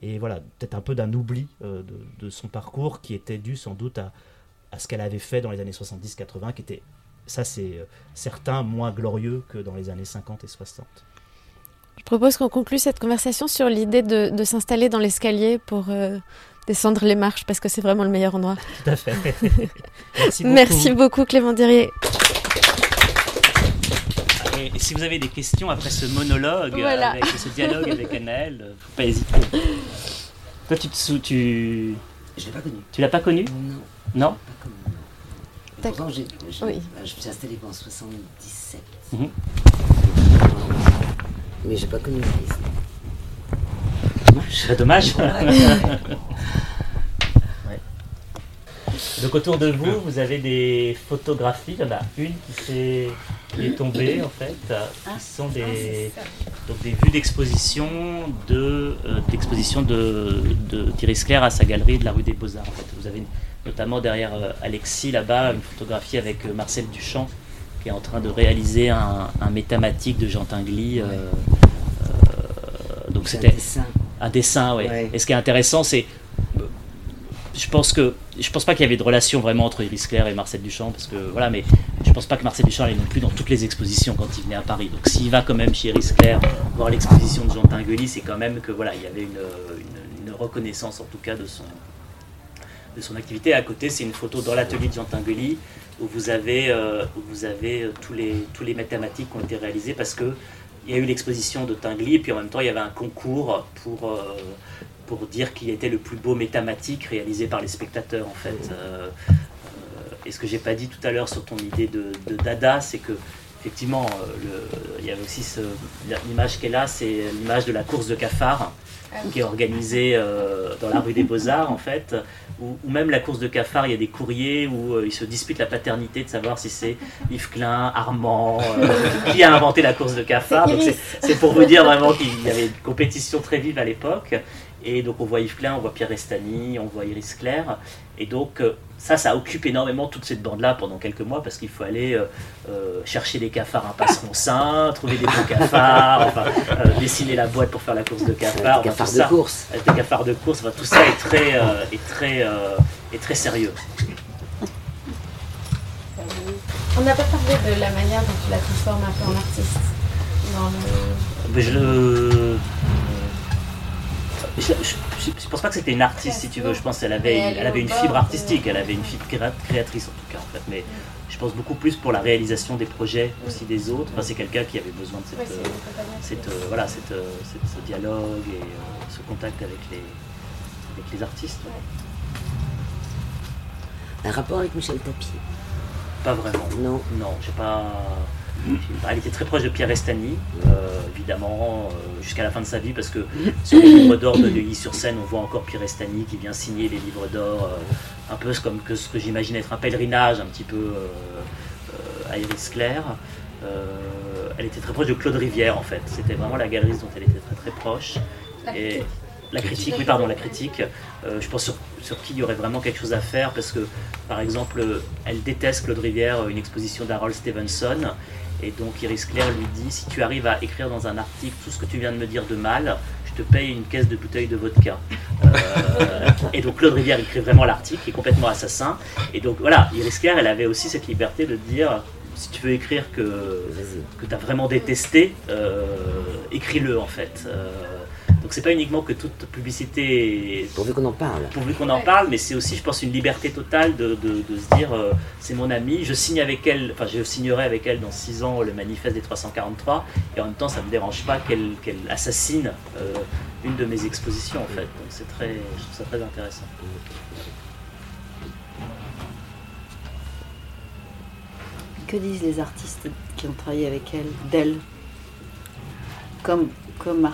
et voilà peut-être un peu d'un oubli de, son parcours qui était dû sans doute à, à ce qu'elle avait fait dans les années 70-80 qui était ça c'est certain moins glorieux que dans les années 50 et 60. Je propose qu'on conclue cette conversation sur l'idée de, s'installer dans l'escalier pour descendre les marches parce que c'est vraiment le meilleur endroit. Tout à fait. Merci beaucoup, Merci beaucoup Clément Dirier. Et si vous avez des questions après ce monologue, avec ce dialogue avec Anaël, euh, faut pas hésiter. Toi, tu te sous, tu. Je l'ai pas connu. Tu l'as pas connu Non. Non. Pas connu. Pourtant, j'ai, oui. Bah, je me suis installé en 77. Mm Mais j'ai pas connu la dommage. Donc autour de vous, vous avez des photographies. Il y en a une qui, est, est tombée en fait, qui sont des, donc des vues d'exposition de euh, d'exposition de, de Thierry Claire à sa galerie de la rue des Beaux-Arts. En fait. Vous avez notamment derrière euh, Alexis là-bas une photographie avec euh, Marcel Duchamp qui est en train de réaliser un, un métamatique de Jean Tinguely. donc c'était un dessin, oui. Et ce qui est intéressant, c'est. Je pense que je pense pas qu'il y avait de relation vraiment entre Iris Claire et Marcel Duchamp parce que voilà mais je pense pas que Marcel Duchamp allait non plus dans toutes les expositions quand il venait à Paris. Donc s'il va quand même chez Iris Claire voir l'exposition de Jean Tinguely c'est quand même que voilà il y avait une, reconnaissance en tout cas de son de son activité. À côté c'est une photo dans l'atelier de Jean Tinguely où vous avez euh, où vous avez euh, tous les tous les mathématiques qui ont été réalisés parce que il y a eu l'exposition de Tinguely, et puis en même temps, il y avait un concours pour, euh, pour dire qui était le plus beau métamatique réalisé par les spectateurs, en fait. Euh, euh, et ce que j'ai pas dit tout à l'heure sur ton idée de, Dada, c'est que effectivement, il y a aussi l'image qu'elle a, c'est l'image de la course de cafard qui est organisée dans la rue des Beaux-Arts, en fait, ou, même la course de cafard, il y a des courriers où ils se disputent la paternité de savoir si c'est Yves Klein, Armand, qui a inventé la course de cafard. C'est pour vous dire vraiment qu'il y avait une compétition très vive à l'époque. Et donc on voit Yves Klein, on voit Pierre Restani, on voit Iris Claire. Et donc euh, ça, ça occupe énormément toute cette bande-là pendant quelques mois parce qu'il faut aller euh, euh, chercher des cafards à Passeron-Saint, trouver des bons cafards, enfin, dessiner la boîte pour faire la course de cafards. Des cafards de course. Des cafards de course, tout ça est très, est très, est très sérieux. On n'a pas parlé de la manière dont tu la transformes un peu en artiste. Dans le... je je, je, pense pas que c'était une artiste, si tu veux. Je pense qu'elle avait, elle avait une fibre artistique, elle avait une fibre créatrice en tout cas, en fait. Mais je pense beaucoup plus pour la réalisation des projets aussi des autres. Enfin, c'est quelqu'un qui avait besoin de cette, euh, cette, euh, voilà, cette, euh, ce dialogue et ce contact avec les, avec les artistes. Un rapport avec Michel Tapie Pas vraiment. Non. Non, j'ai pas. Elle était très proche de Pierre Estany, euh, évidemment, euh, jusqu'à la fin de sa vie, parce que sur les livres d'or de Neuilly-sur-Seine, on voit encore Pierre Estany qui vient signer les livres d'or, euh, un peu comme que ce que j'imagine être un pèlerinage, un petit peu à Iris Claire. elle était très proche de Claude Rivière, en fait. C'était vraiment la galeriste dont elle était très très proche. Et la critique, oui, pardon, la critique. je pense sur, sur, qui il y aurait vraiment quelque chose à faire parce que, par exemple, elle déteste Claude Rivière, une exposition d'Harold Stevenson, et donc Iris Claire lui dit si tu arrives à écrire dans un article tout ce que tu viens de me dire de mal, je te paye une caisse de bouteilles de vodka. Euh, et donc Claude Rivière écrit vraiment l'article, qui est complètement assassin. Et donc voilà, Iris Claire, elle avait aussi cette liberté de dire si tu veux écrire que, que tu as vraiment détesté, euh, écris-le en fait. Euh, donc c'est pas uniquement que toute publicité. Pourvu qu'on en parle. Pourvu qu'on en parle, mais c'est aussi, je pense, une liberté totale de, se dire euh, c'est mon amie, je signe avec elle, enfin je signerai avec elle dans 6 ans le manifeste des 343, et en même temps ça ne me dérange pas qu'elle assassine euh, une de mes expositions en fait. Donc c'est très, je trouve ça très intéressant. Que disent les artistes qui ont travaillé avec elle, d'elle comme, comme,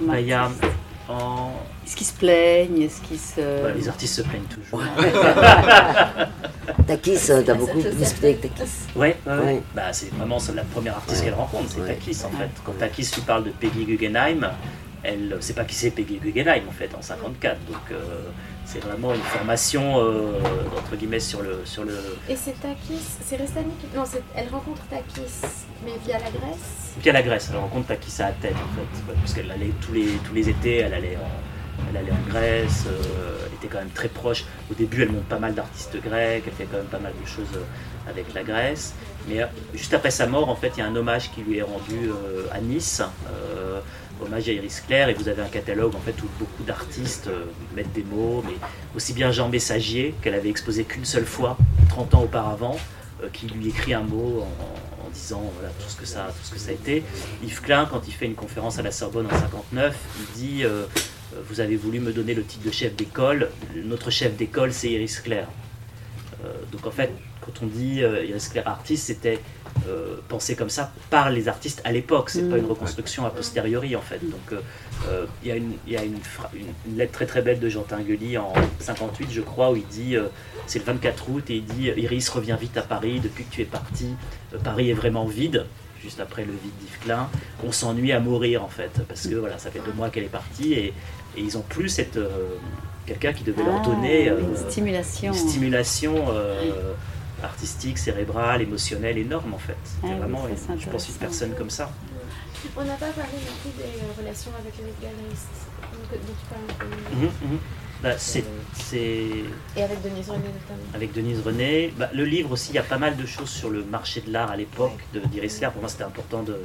bah, Est-ce qu'ils se plaignent Est-ce qu'ils se... Bah, les artistes se plaignent toujours. Takis, t'as beaucoup discuté avec Takis Ouais, ouais. Bah, c'est vraiment la première artiste qu'elle rencontre, c'est Takis en fait. Quand Takis lui parle de Peggy Guggenheim, elle ne sait pas qui c'est Peggy Guggenheim en fait en 54. Donc euh, c'est vraiment une formation euh, entre guillemets sur le sur le. Et c'est Takis, c'est Restani qui non, elle rencontre Takis, mais via la Grèce. Via la Grèce, elle rencontre Takis à Athènes en fait, parce qu'elle allait tous les tous les étés, elle allait en, elle allait en Grèce, euh, elle était quand même très proche. Au début, elle monte pas mal d'artistes grecs, elle fait quand même pas mal de choses avec la Grèce. Mais juste après sa mort, en fait, il y a un hommage qui lui est rendu à Nice hommage à Iris Claire, et vous avez un catalogue en fait où beaucoup d'artistes euh, mettent des mots, mais aussi bien Jean Messagier, qu'elle avait exposé qu'une seule fois, 30 ans auparavant, euh, qui lui écrit un mot en, disant voilà, tout, ce que ça, tout ce que ça a été. Yves Klein, quand il fait une conférence à la Sorbonne en 59, il dit euh, Vous avez voulu me donner le titre de chef d'école, notre chef d'école c'est Iris Claire. donc en fait, quand on dit Iris Claire artiste, c'était euh, pensé comme ça par les artistes à l'époque. C'est pas une mm. reconstruction a posteriori en fait. Donc euh, euh, il y a, une, y a une, une, lettre très très belle de Jean Tinguely en 58, je crois, où il dit c'est le 24 août et il dit Iris revient vite à Paris depuis que tu es parti. Paris est vraiment vide. Juste après le vide d'Yves Klein, on s'ennuie à mourir en fait, parce que voilà, ça fait deux mois qu'elle est partie et, et ils ont plus cette quelqu'un qui devait leur ah, donner une stimulation, une stimulation artistique, cérébrale, émotionnelle énorme en fait. Ah vraiment, je pense, une personne comme ça. On n'a pas parlé beaucoup des euh, relations avec les galeristes dont tu parles. Mhm, mhm. Bah, c'est, Et avec Denise René notamment. Avec Denise René. Bah, le livre aussi, il y a pas mal de choses sur le marché de l'art à l'époque de d'Iris Pour moi, c'était important de,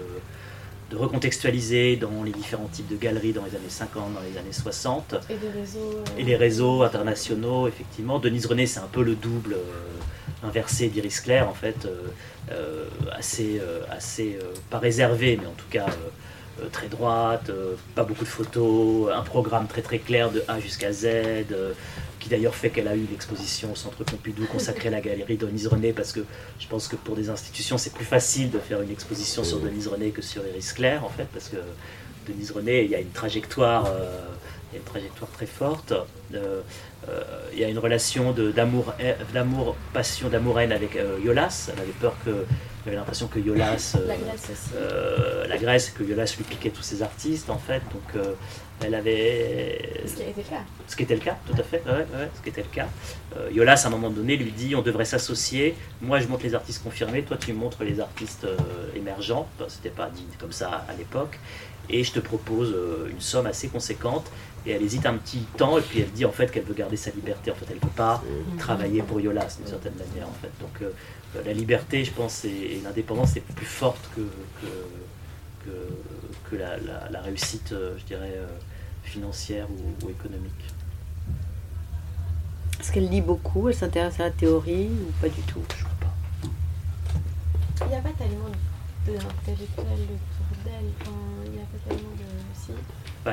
de recontextualiser dans les différents types de galeries dans les années 50, dans les années 60. Et, des réseaux, euh, et les réseaux internationaux, effectivement. Denise René, c'est un peu le double. Euh, inversé d'Iris Claire, en fait, euh, assez, assez pas réservé, mais en tout cas très droite, pas beaucoup de photos, un programme très très clair de A jusqu'à Z, qui d'ailleurs fait qu'elle a eu l'exposition au Centre Pompidou consacrée à la galerie Denise René, parce que je pense que pour des institutions, c'est plus facile de faire une exposition sur Denise René que sur Iris Claire, en fait, parce que Denise René, il y a une trajectoire, il y a une trajectoire très forte. Euh, il y a une relation d'amour, d'amour, passion, d'amour-haine avec euh, Yolas. Elle avait peur que, elle avait l'impression que Yolas, la Grèce aussi. Euh, la Grèce, que Yolas lui piquait tous ses artistes en fait. Donc elle avait. Ce qui été le cas. Ce qui était le cas, tout à fait. Ouais, ce qui était le cas. Yolas, à un moment donné, lui dit on devrait s'associer. Moi, je montre les artistes confirmés. Toi, tu montres les artistes émergents. C'était pas dit comme ça à l'époque. Et je te propose une somme assez conséquente et elle hésite un petit temps et puis elle dit en fait qu'elle veut garder sa liberté. En fait, elle ne veut pas mhm. travailler pour Yolas d'une certaine manière. En fait. Donc euh, la liberté, je pense, et, l'indépendance est plus forte que, que, que, la, réussite, euh, je dirais, euh, financière ou, économique. Est-ce qu'elle lit beaucoup? Elle s'intéresse à la théorie ou pas du tout? Je crois pas. Il n'y a pas tellement d'intellectuels autour d'elle. il n'y a pas tellement de... Si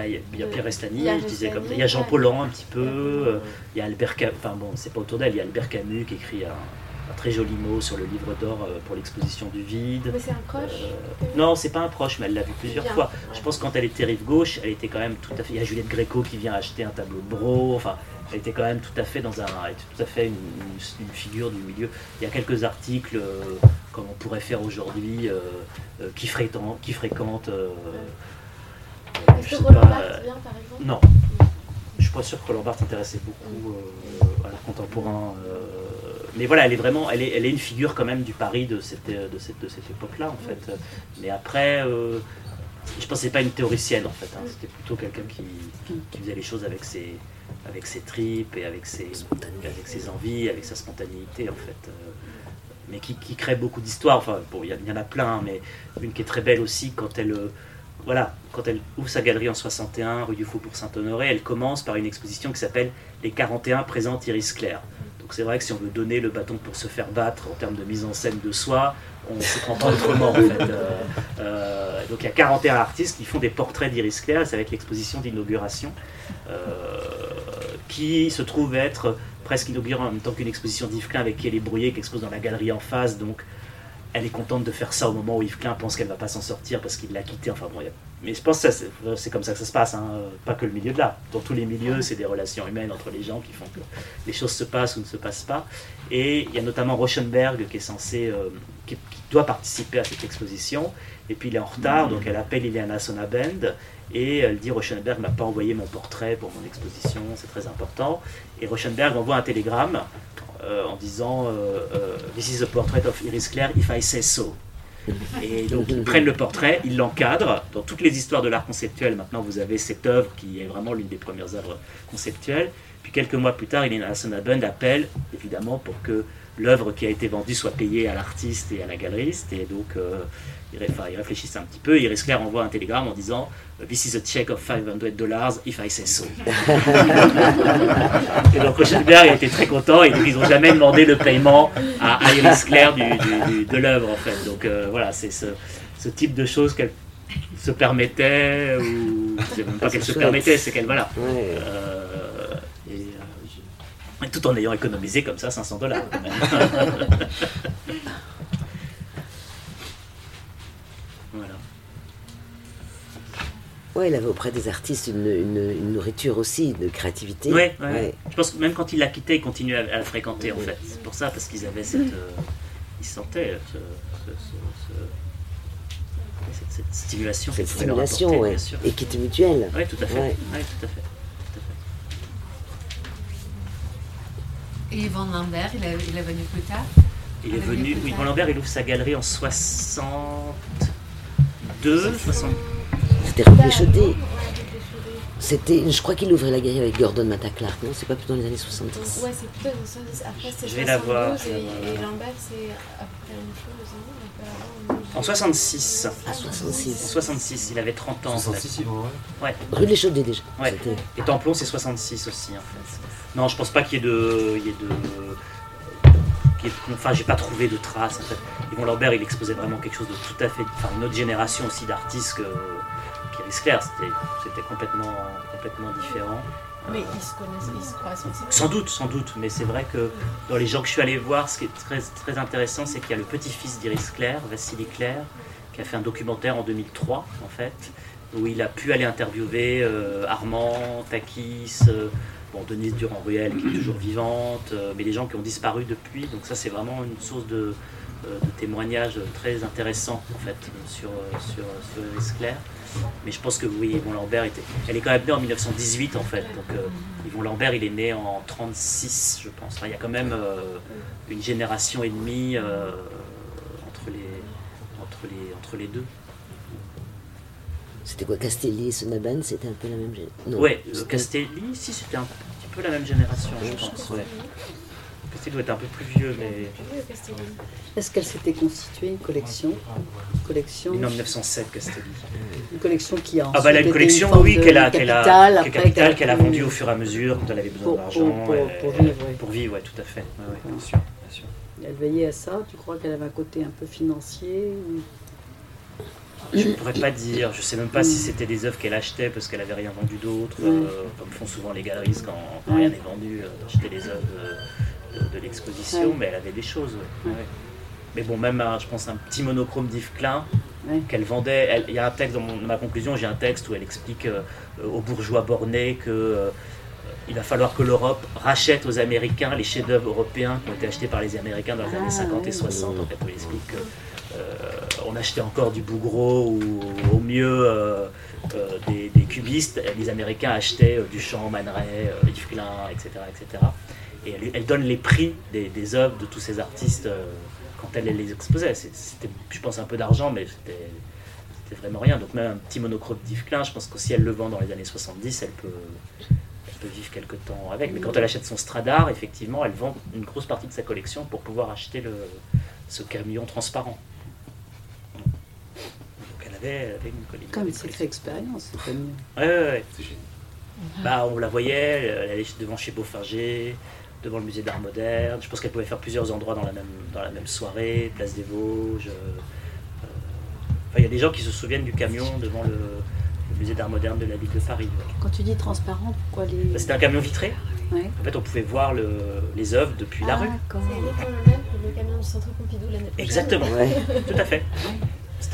il y a Pierre Estany, je disais comme il y a Jean Paulhan un petit peu, euh, il y a Albert Camus, enfin bon, c'est pas autour d'elle, il y a Albert Camus qui écrit un, très joli mot sur le livre d'or euh, pour l'exposition du vide. Mais c'est un proche euh, Non, c'est pas un proche, mais elle l'a vu plusieurs fois. Je pense que quand elle était rive gauche, elle était quand même tout à fait. Il y a Juliette Gréco qui vient acheter un tableau de Bro, enfin, elle était quand même tout à fait dans un. tout à fait une, figure du milieu. Il y a quelques articles, comme on pourrait faire aujourd'hui, qui, fréquentent. Qui fréquentent est-ce par exemple? Non. Je suis pas sûr que Roland Barthes s'intéressait beaucoup euh, à l'art contemporain. Euh, mais voilà, elle est vraiment, elle est, elle est une figure quand même du Paris de cette, de cette, de cette époque-là, en fait. Mais après, euh, je pensais pas une théoricienne, en fait. Hein. C'était plutôt quelqu'un qui, qui, faisait les choses avec ses, avec ses tripes et avec ses, avec ses envies, avec sa spontanéité, en fait mais qui, qui, crée beaucoup d'histoires. Enfin, bon, il y, en a plein, mais une qui est très belle aussi quand elle, voilà, quand elle ouvre sa galerie en 61, rue du Faubourg Saint-Honoré, elle commence par une exposition qui s'appelle Les 41 présentes Iris Claire. Donc c'est vrai que si on veut donner le bâton pour se faire battre en termes de mise en scène de soi, on se prend pas autrement en fait. Euh, euh, donc il y a 41 artistes qui font des portraits d'Iris Claire, ça va être l'exposition d'inauguration, euh, qui se trouve être presque inaugurée en même temps qu'une exposition d'Yves Klein avec Kelly Brouillet qui expose dans la galerie en face, donc elle est contente de faire ça au moment où Yves Klein pense qu'elle va pas s'en sortir parce qu'il l'a quitté. Enfin bon, mais je pense que c'est comme ça que ça se passe, hein. pas que le milieu de l'art. Dans tous les milieux, c'est des relations humaines entre les gens qui font que les choses se passent ou ne se passent pas. Et il y a notamment Rauschenberg qui est censé, euh, qui, doit participer à cette exposition. Et puis il est en retard, donc elle appelle Iliana Sonabend et elle dit Rauschenberg m'a pas envoyé mon portrait pour mon exposition, c'est très important. Et Rauschenberg envoie un télégramme euh, en disant euh, euh, This is a portrait of Iris Claire, if I say so. Et donc ils prennent le portrait, ils l'encadrent. Dans toutes les histoires de l'art conceptuel, maintenant vous avez cette œuvre qui est vraiment l'une des premières œuvres conceptuelles. Puis quelques mois plus tard, Ilena Sonabend appelle, évidemment, pour que l'œuvre qui a été vendue soit payée à l'artiste et à la galeriste. Et donc ils, réfléchissent un petit peu. Iris Claire envoie un télégramme en disant This is a check of 500 dollars if I say so. et donc Rauschenberg a été très content et ils n'ont jamais demandé le paiement à Iris Claire du, de l'œuvre en fait. Donc euh, voilà, c'est ce, ce, type de choses qu'elle se permettait, ou c'est même pas qu'elle se permettait, c'est qu'elle voilà. Euh, et, euh, tout en ayant économisé comme ça 500 dollars. Ouais, il avait auprès des artistes une, nourriture aussi, de créativité. Ouais, ouais. Je pense que même quand il l'a quitté, il continuait à, la fréquenter en fait. C'est pour ça, parce qu'ils avaient cette. Euh, ils sentaient cette, stimulation. Cette stimulation, ouais. Et qui était mutuelle. Oui, tout à fait. Ouais. tout à fait. Et Van Lambert, il est, il est venu plus tard? Il est venu, oui, Van Lambert, il ouvre sa galerie en 62, 60. C'était rue Péchoté. C'était, je crois qu'il ouvrait la guerre avec Gordon Matta Clark, non C'est pas plutôt dans les années 70 Ouais, c'est plutôt dans les 70. Après, c'est Je vais la voir. Et, et Lambert, c'est après une chose, En 66. Ah, 66. En 66, il avait 30 ans. 66, il ouais. Rue les Chaudet déjà. Ouais. Et Templon, c'est 66 aussi, en fait. Non, je pense pas qu'il y ait de. Il y ait de enfin, j'ai pas trouvé de traces. En fait. Yvon Lambert, il exposait vraiment quelque chose de tout à fait. Enfin, une autre génération aussi d'artistes que clair, c'était complètement, complètement différent. Mais ils se connaissent, ils se croisent aussi. Sans doute, sans doute. Mais c'est vrai que dans les gens que je suis allé voir, ce qui est très, très intéressant, c'est qu'il y a le petit-fils d'Iris Claire, Vassili Claire, qui a fait un documentaire en 2003, en fait, où il a pu aller interviewer euh, Armand, Takis, euh, bon, Denise Durand-Ruel, qui est toujours vivante, euh, mais les gens qui ont disparu depuis. Donc ça, c'est vraiment une source de, de témoignages très intéressants, en fait, sur, sur, sur Iris Claire. Mais je pense que oui, Yvon Lambert était. Elle est quand même née en 1918 en fait. Donc euh, Yvon Lambert, il est né en 36, je pense. il y a quand même euh, une génération et demie euh, entre, les, entre, les, entre les deux. C'était quoi Castelli et Sonaban C'était un peu la même génération Oui, Castelli, si, c'était un petit peu la même génération, je pense. Ouais. Castelli doit être un peu plus vieux, mais. Est-ce qu'elle s'était constituée une collection, collection 1907, Castelli. Une collection qui a. Ah, bah, une collection, oui, qu'elle a, qu'elle a, capitale, qu'elle a vendue au fur et à mesure quand elle avait besoin d'argent. Pour, pour, vivre, oui. Pour vivre, oui, tout à fait. bien, sûr, bien sûr. Elle veillait à ça Tu crois qu'elle avait un côté un peu financier Je ne pourrais pas dire. Je ne sais même pas si c'était des œuvres qu'elle achetait parce qu'elle n'avait rien vendu d'autre, euh, comme font souvent les galeristes quand, rien n'est vendu, euh, d'acheter les œuvres. Euh, de, l'exposition, mais elle avait des choses. Mais bon, même, je pense, un petit monochrome d'Yves Klein qu'elle vendait. Il y a un texte dans, ma conclusion, j'ai un texte où elle explique euh, aux bourgeois bornés que euh, il va falloir que l'Europe rachète aux Américains les chefs-d'œuvre européens qui ont été achetés par les Américains dans les années 50 ah, et 60. En fait, elle explique qu'on euh, achetait encore du Bougro ou au mieux des, cubistes. Les Américains achetaient Duchamp, Man Ray, Yves Klein, etc., etc et elle, donne les prix des, des, œuvres de tous ces artistes euh, quand elle les exposait. C'était, je pense, un peu d'argent, mais c'était vraiment rien. Donc même un petit monochrome d'Yves Klein, je pense que si elle le vend dans les années 70, elle peut, elle peut vivre quelque temps avec. Mais quand elle achète son Stradar, effectivement, elle vend une grosse partie de sa collection pour pouvoir acheter le, ce camion transparent. Donc elle avait, une collection. Comme une sacrée expérience, c'est mieux. Ouais, ouais, ouais. Bah, on la voyait, elle allait devant chez Beaufarger, devant le musée d'art moderne. Je pense qu'elle pouvait faire plusieurs endroits dans la même, dans la même soirée, place des Vosges. Euh, il y a des gens qui se souviennent du camion devant le, musée d'art moderne de la ville de Paris. Quand tu dis transparent, pourquoi les. Bah, c'était un camion vitré. En fait, on pouvait voir le, les œuvres depuis la ah, rue. C'est le camion du Centre Pompidou l'année prochaine. Exactement, tout à fait.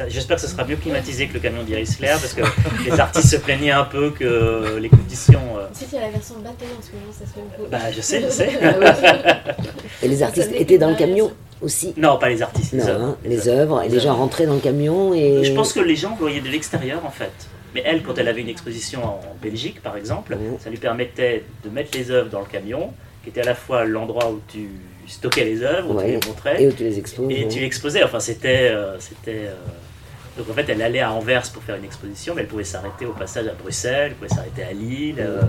J'espère que ce sera mieux climatisé que le camion d'Iris Claire parce que les artistes se plaignaient un peu que les conditions. Euh... Tu sais qu'il y a la version bateau en ce moment, ça se fait beaucoup. Bah, je sais, je sais. et les artistes étaient dans le camion aussi Non, pas les artistes. Les non, œuvres. Hein, les œuvres. Et les gens rentraient dans le camion et. Je pense que les gens voyaient de l'extérieur en fait. Mais elle, quand elle avait une exposition en Belgique, par exemple, ça lui permettait de mettre les œuvres dans le camion, qui était à la fois l'endroit où tu stockais les œuvres, où tu les montrais, et où tu les exposais. Et tu exposais. Enfin, c'était, euh, c'était. Euh, donc en fait, elle allait à Anvers pour faire une exposition, mais elle pouvait s'arrêter au passage à Bruxelles, elle pouvait s'arrêter à Lille. Euh,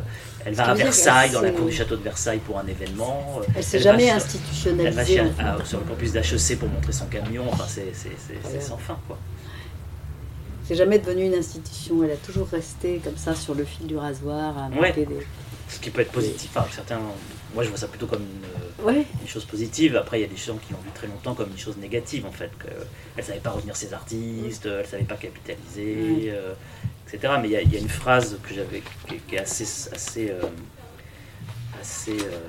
elle va à Versailles, dans la cour du château de Versailles pour un événement. Elle s'est jamais institutionnalisée. Elle va sur le campus d'HEC pour montrer son camion. Enfin, c'est sans fin, quoi. C'est jamais devenu une institution. Elle a toujours resté comme ça sur le fil du rasoir à des. Ce qui peut être positif. Enfin, certains, moi, je vois ça plutôt comme une, chose positive. Après, il y a des gens qui l'ont vu très longtemps comme une chose négative, en fait. qu'elle ne savait pas retenir ses artistes, elle ne savait pas capitaliser, euh, etc. Mais il y, a, une phrase que j'avais qui, est assez, assez, euh, assez euh,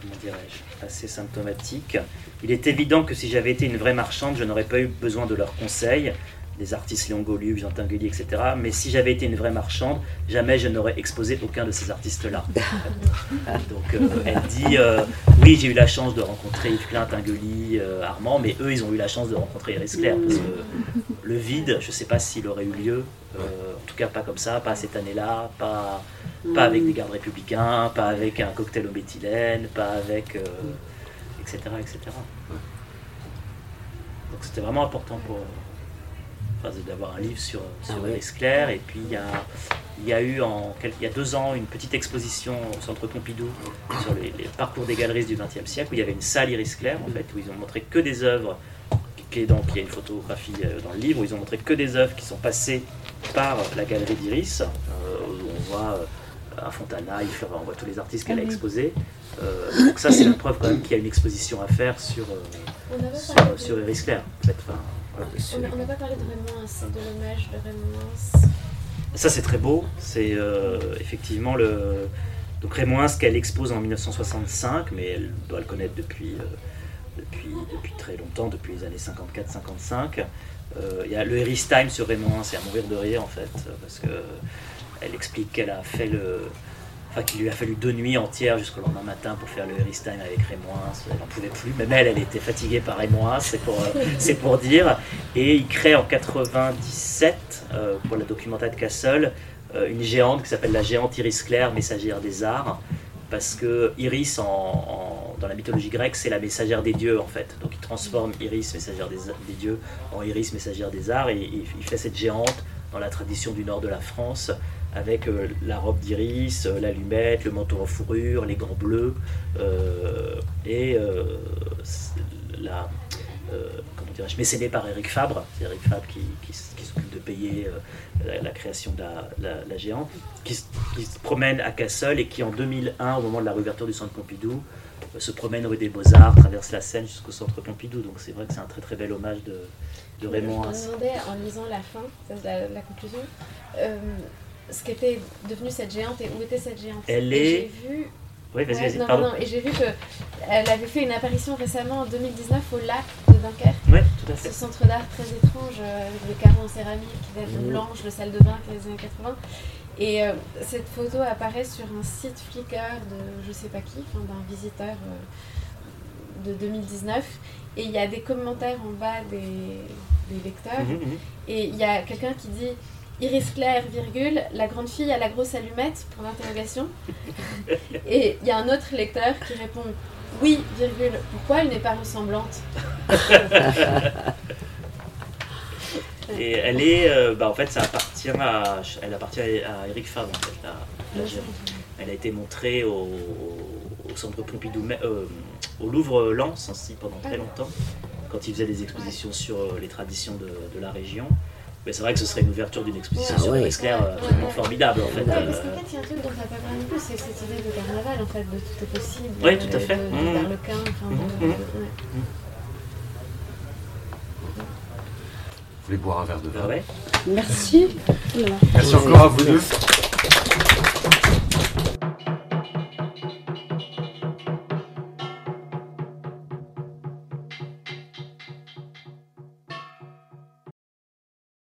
comment dirais-je, assez symptomatique. Il est évident que si j'avais été une vraie marchande, je n'aurais pas eu besoin de leurs conseils des artistes Léon Golup, Jean Tinguely, etc. Mais si j'avais été une vraie marchande, jamais je n'aurais exposé aucun de ces artistes-là. Donc euh, elle dit euh, oui, j'ai eu la chance de rencontrer Yves Klein, Tinguely, euh, Armand, mais eux, ils ont eu la chance de rencontrer Iris Claire. Parce que le vide, je ne sais pas s'il aurait eu lieu, en tout cas pas comme ça, pas cette année-là, pas, pas avec des gardes républicains, pas avec un cocktail au méthylène, pas avec. etc. etc. Donc c'était vraiment important pour d'avoir un livre sur, sur ah Claire. Et puis il y a, il y a eu en, il y a deux ans une petite exposition au Centre Pompidou sur les, parcours des galeristes du XXe siècle où il y avait une salle Iris Claire en fait où ils ont montré que des œuvres qui est donc il y a une photographie euh, dans le livre où ils ont montré que des œuvres qui sont passées par la galerie d'Iris euh, où on voit euh, Fontana, on voit tous les artistes qu'elle a ah exposés. donc ça c'est la preuve quand même qu'il y a une exposition à faire sur, sur, Iris Claire. En fait. On n'a pas parlé de Raymond, de l'hommage de Raymond. Ça c'est très beau, c'est euh, effectivement le... Donc Raymond qu'elle expose en 1965, mais elle doit le connaître depuis, euh, depuis, depuis très longtemps, depuis les années 54-55. Euh, il y a le Harris Time sur Raymond c'est à mourir de rire en fait, parce que elle explique qu'elle a fait le, qu'il lui a fallu deux nuits entières jusqu'au lendemain matin pour faire le Harry Time avec Raymond. Elle n'en pouvait plus. Même elle, elle était fatiguée par c'est pour, euh, c'est pour dire. Et il crée en 97, euh, pour la documentaire de Castle, euh, une géante qui s'appelle la géante Iris Claire, messagère des arts. Parce que Iris, en, dans la mythologie grecque, c'est la messagère des dieux en fait. Donc il transforme Iris, messagère des, des dieux, en Iris, messagère des arts. Et il fait cette géante dans la tradition du nord de la France avec euh, la robe d'iris, euh, l'allumette, le manteau en fourrure, les gants bleus euh, et la comment dirais-je, mécénée par Eric Fabre, c'est Eric Fabre qui, s'occupe de payer la, création de la, géante, qui, se promène à Cassel et qui en 2001, au moment de la réouverture du centre Pompidou, se promène rue des Beaux-Arts, traverse la Seine jusqu'au centre Pompidou. Donc c'est vrai que c'est un très très bel hommage de, de Raymond. Je me demandais en lisant la fin, la, la conclusion, ce qu'était devenue cette géante et où était cette géante. Elle est. J'ai vu. Oui, vas-y, vas-y, pardon. Et j'ai vu qu'elle avait fait une apparition récemment en 2019 au lac de Dunkerque. Oui, tout à fait. Ce centre d'art très étrange euh, avec des carreaux en céramique, des mmh. blanches, le salle de bain qui est des années 80. Et euh, cette photo apparaît sur un site Flickr de je sais pas qui, d'un visiteur euh, de 2019. Et il y a des commentaires en bas des, des lecteurs. Mmh, mmh. Et il y a quelqu'un qui dit Iris Claire, virgule, la grande fille à la grosse allumette, pour l'interrogation. Et il y a un autre lecteur qui répond Oui, virgule, pourquoi elle n'est pas ressemblante? Et elle est, euh, bah en fait, ça appartient à, elle appartient à Eric Fabre, en fait, Elle a été montrée au, centre Pompidou, euh, au Louvre Lens aussi pendant très longtemps, quand il faisait des expositions sur euh, les traditions de, de la région. Mais c'est vrai que ce serait une ouverture d'une exposition ah, sur ouais. Claire absolument formidable en fait. parce qu'en fait, il y a un truc dont on n'a pas parlé non plus, c'est cette idée de carnaval en fait, de tout est possible. Oui, tout à fait. De, de, de mmh. enfin, mmh. Mmh. Vous voulez boire un verre de vin? Ah ouais. Merci. Merci encore à vous deux.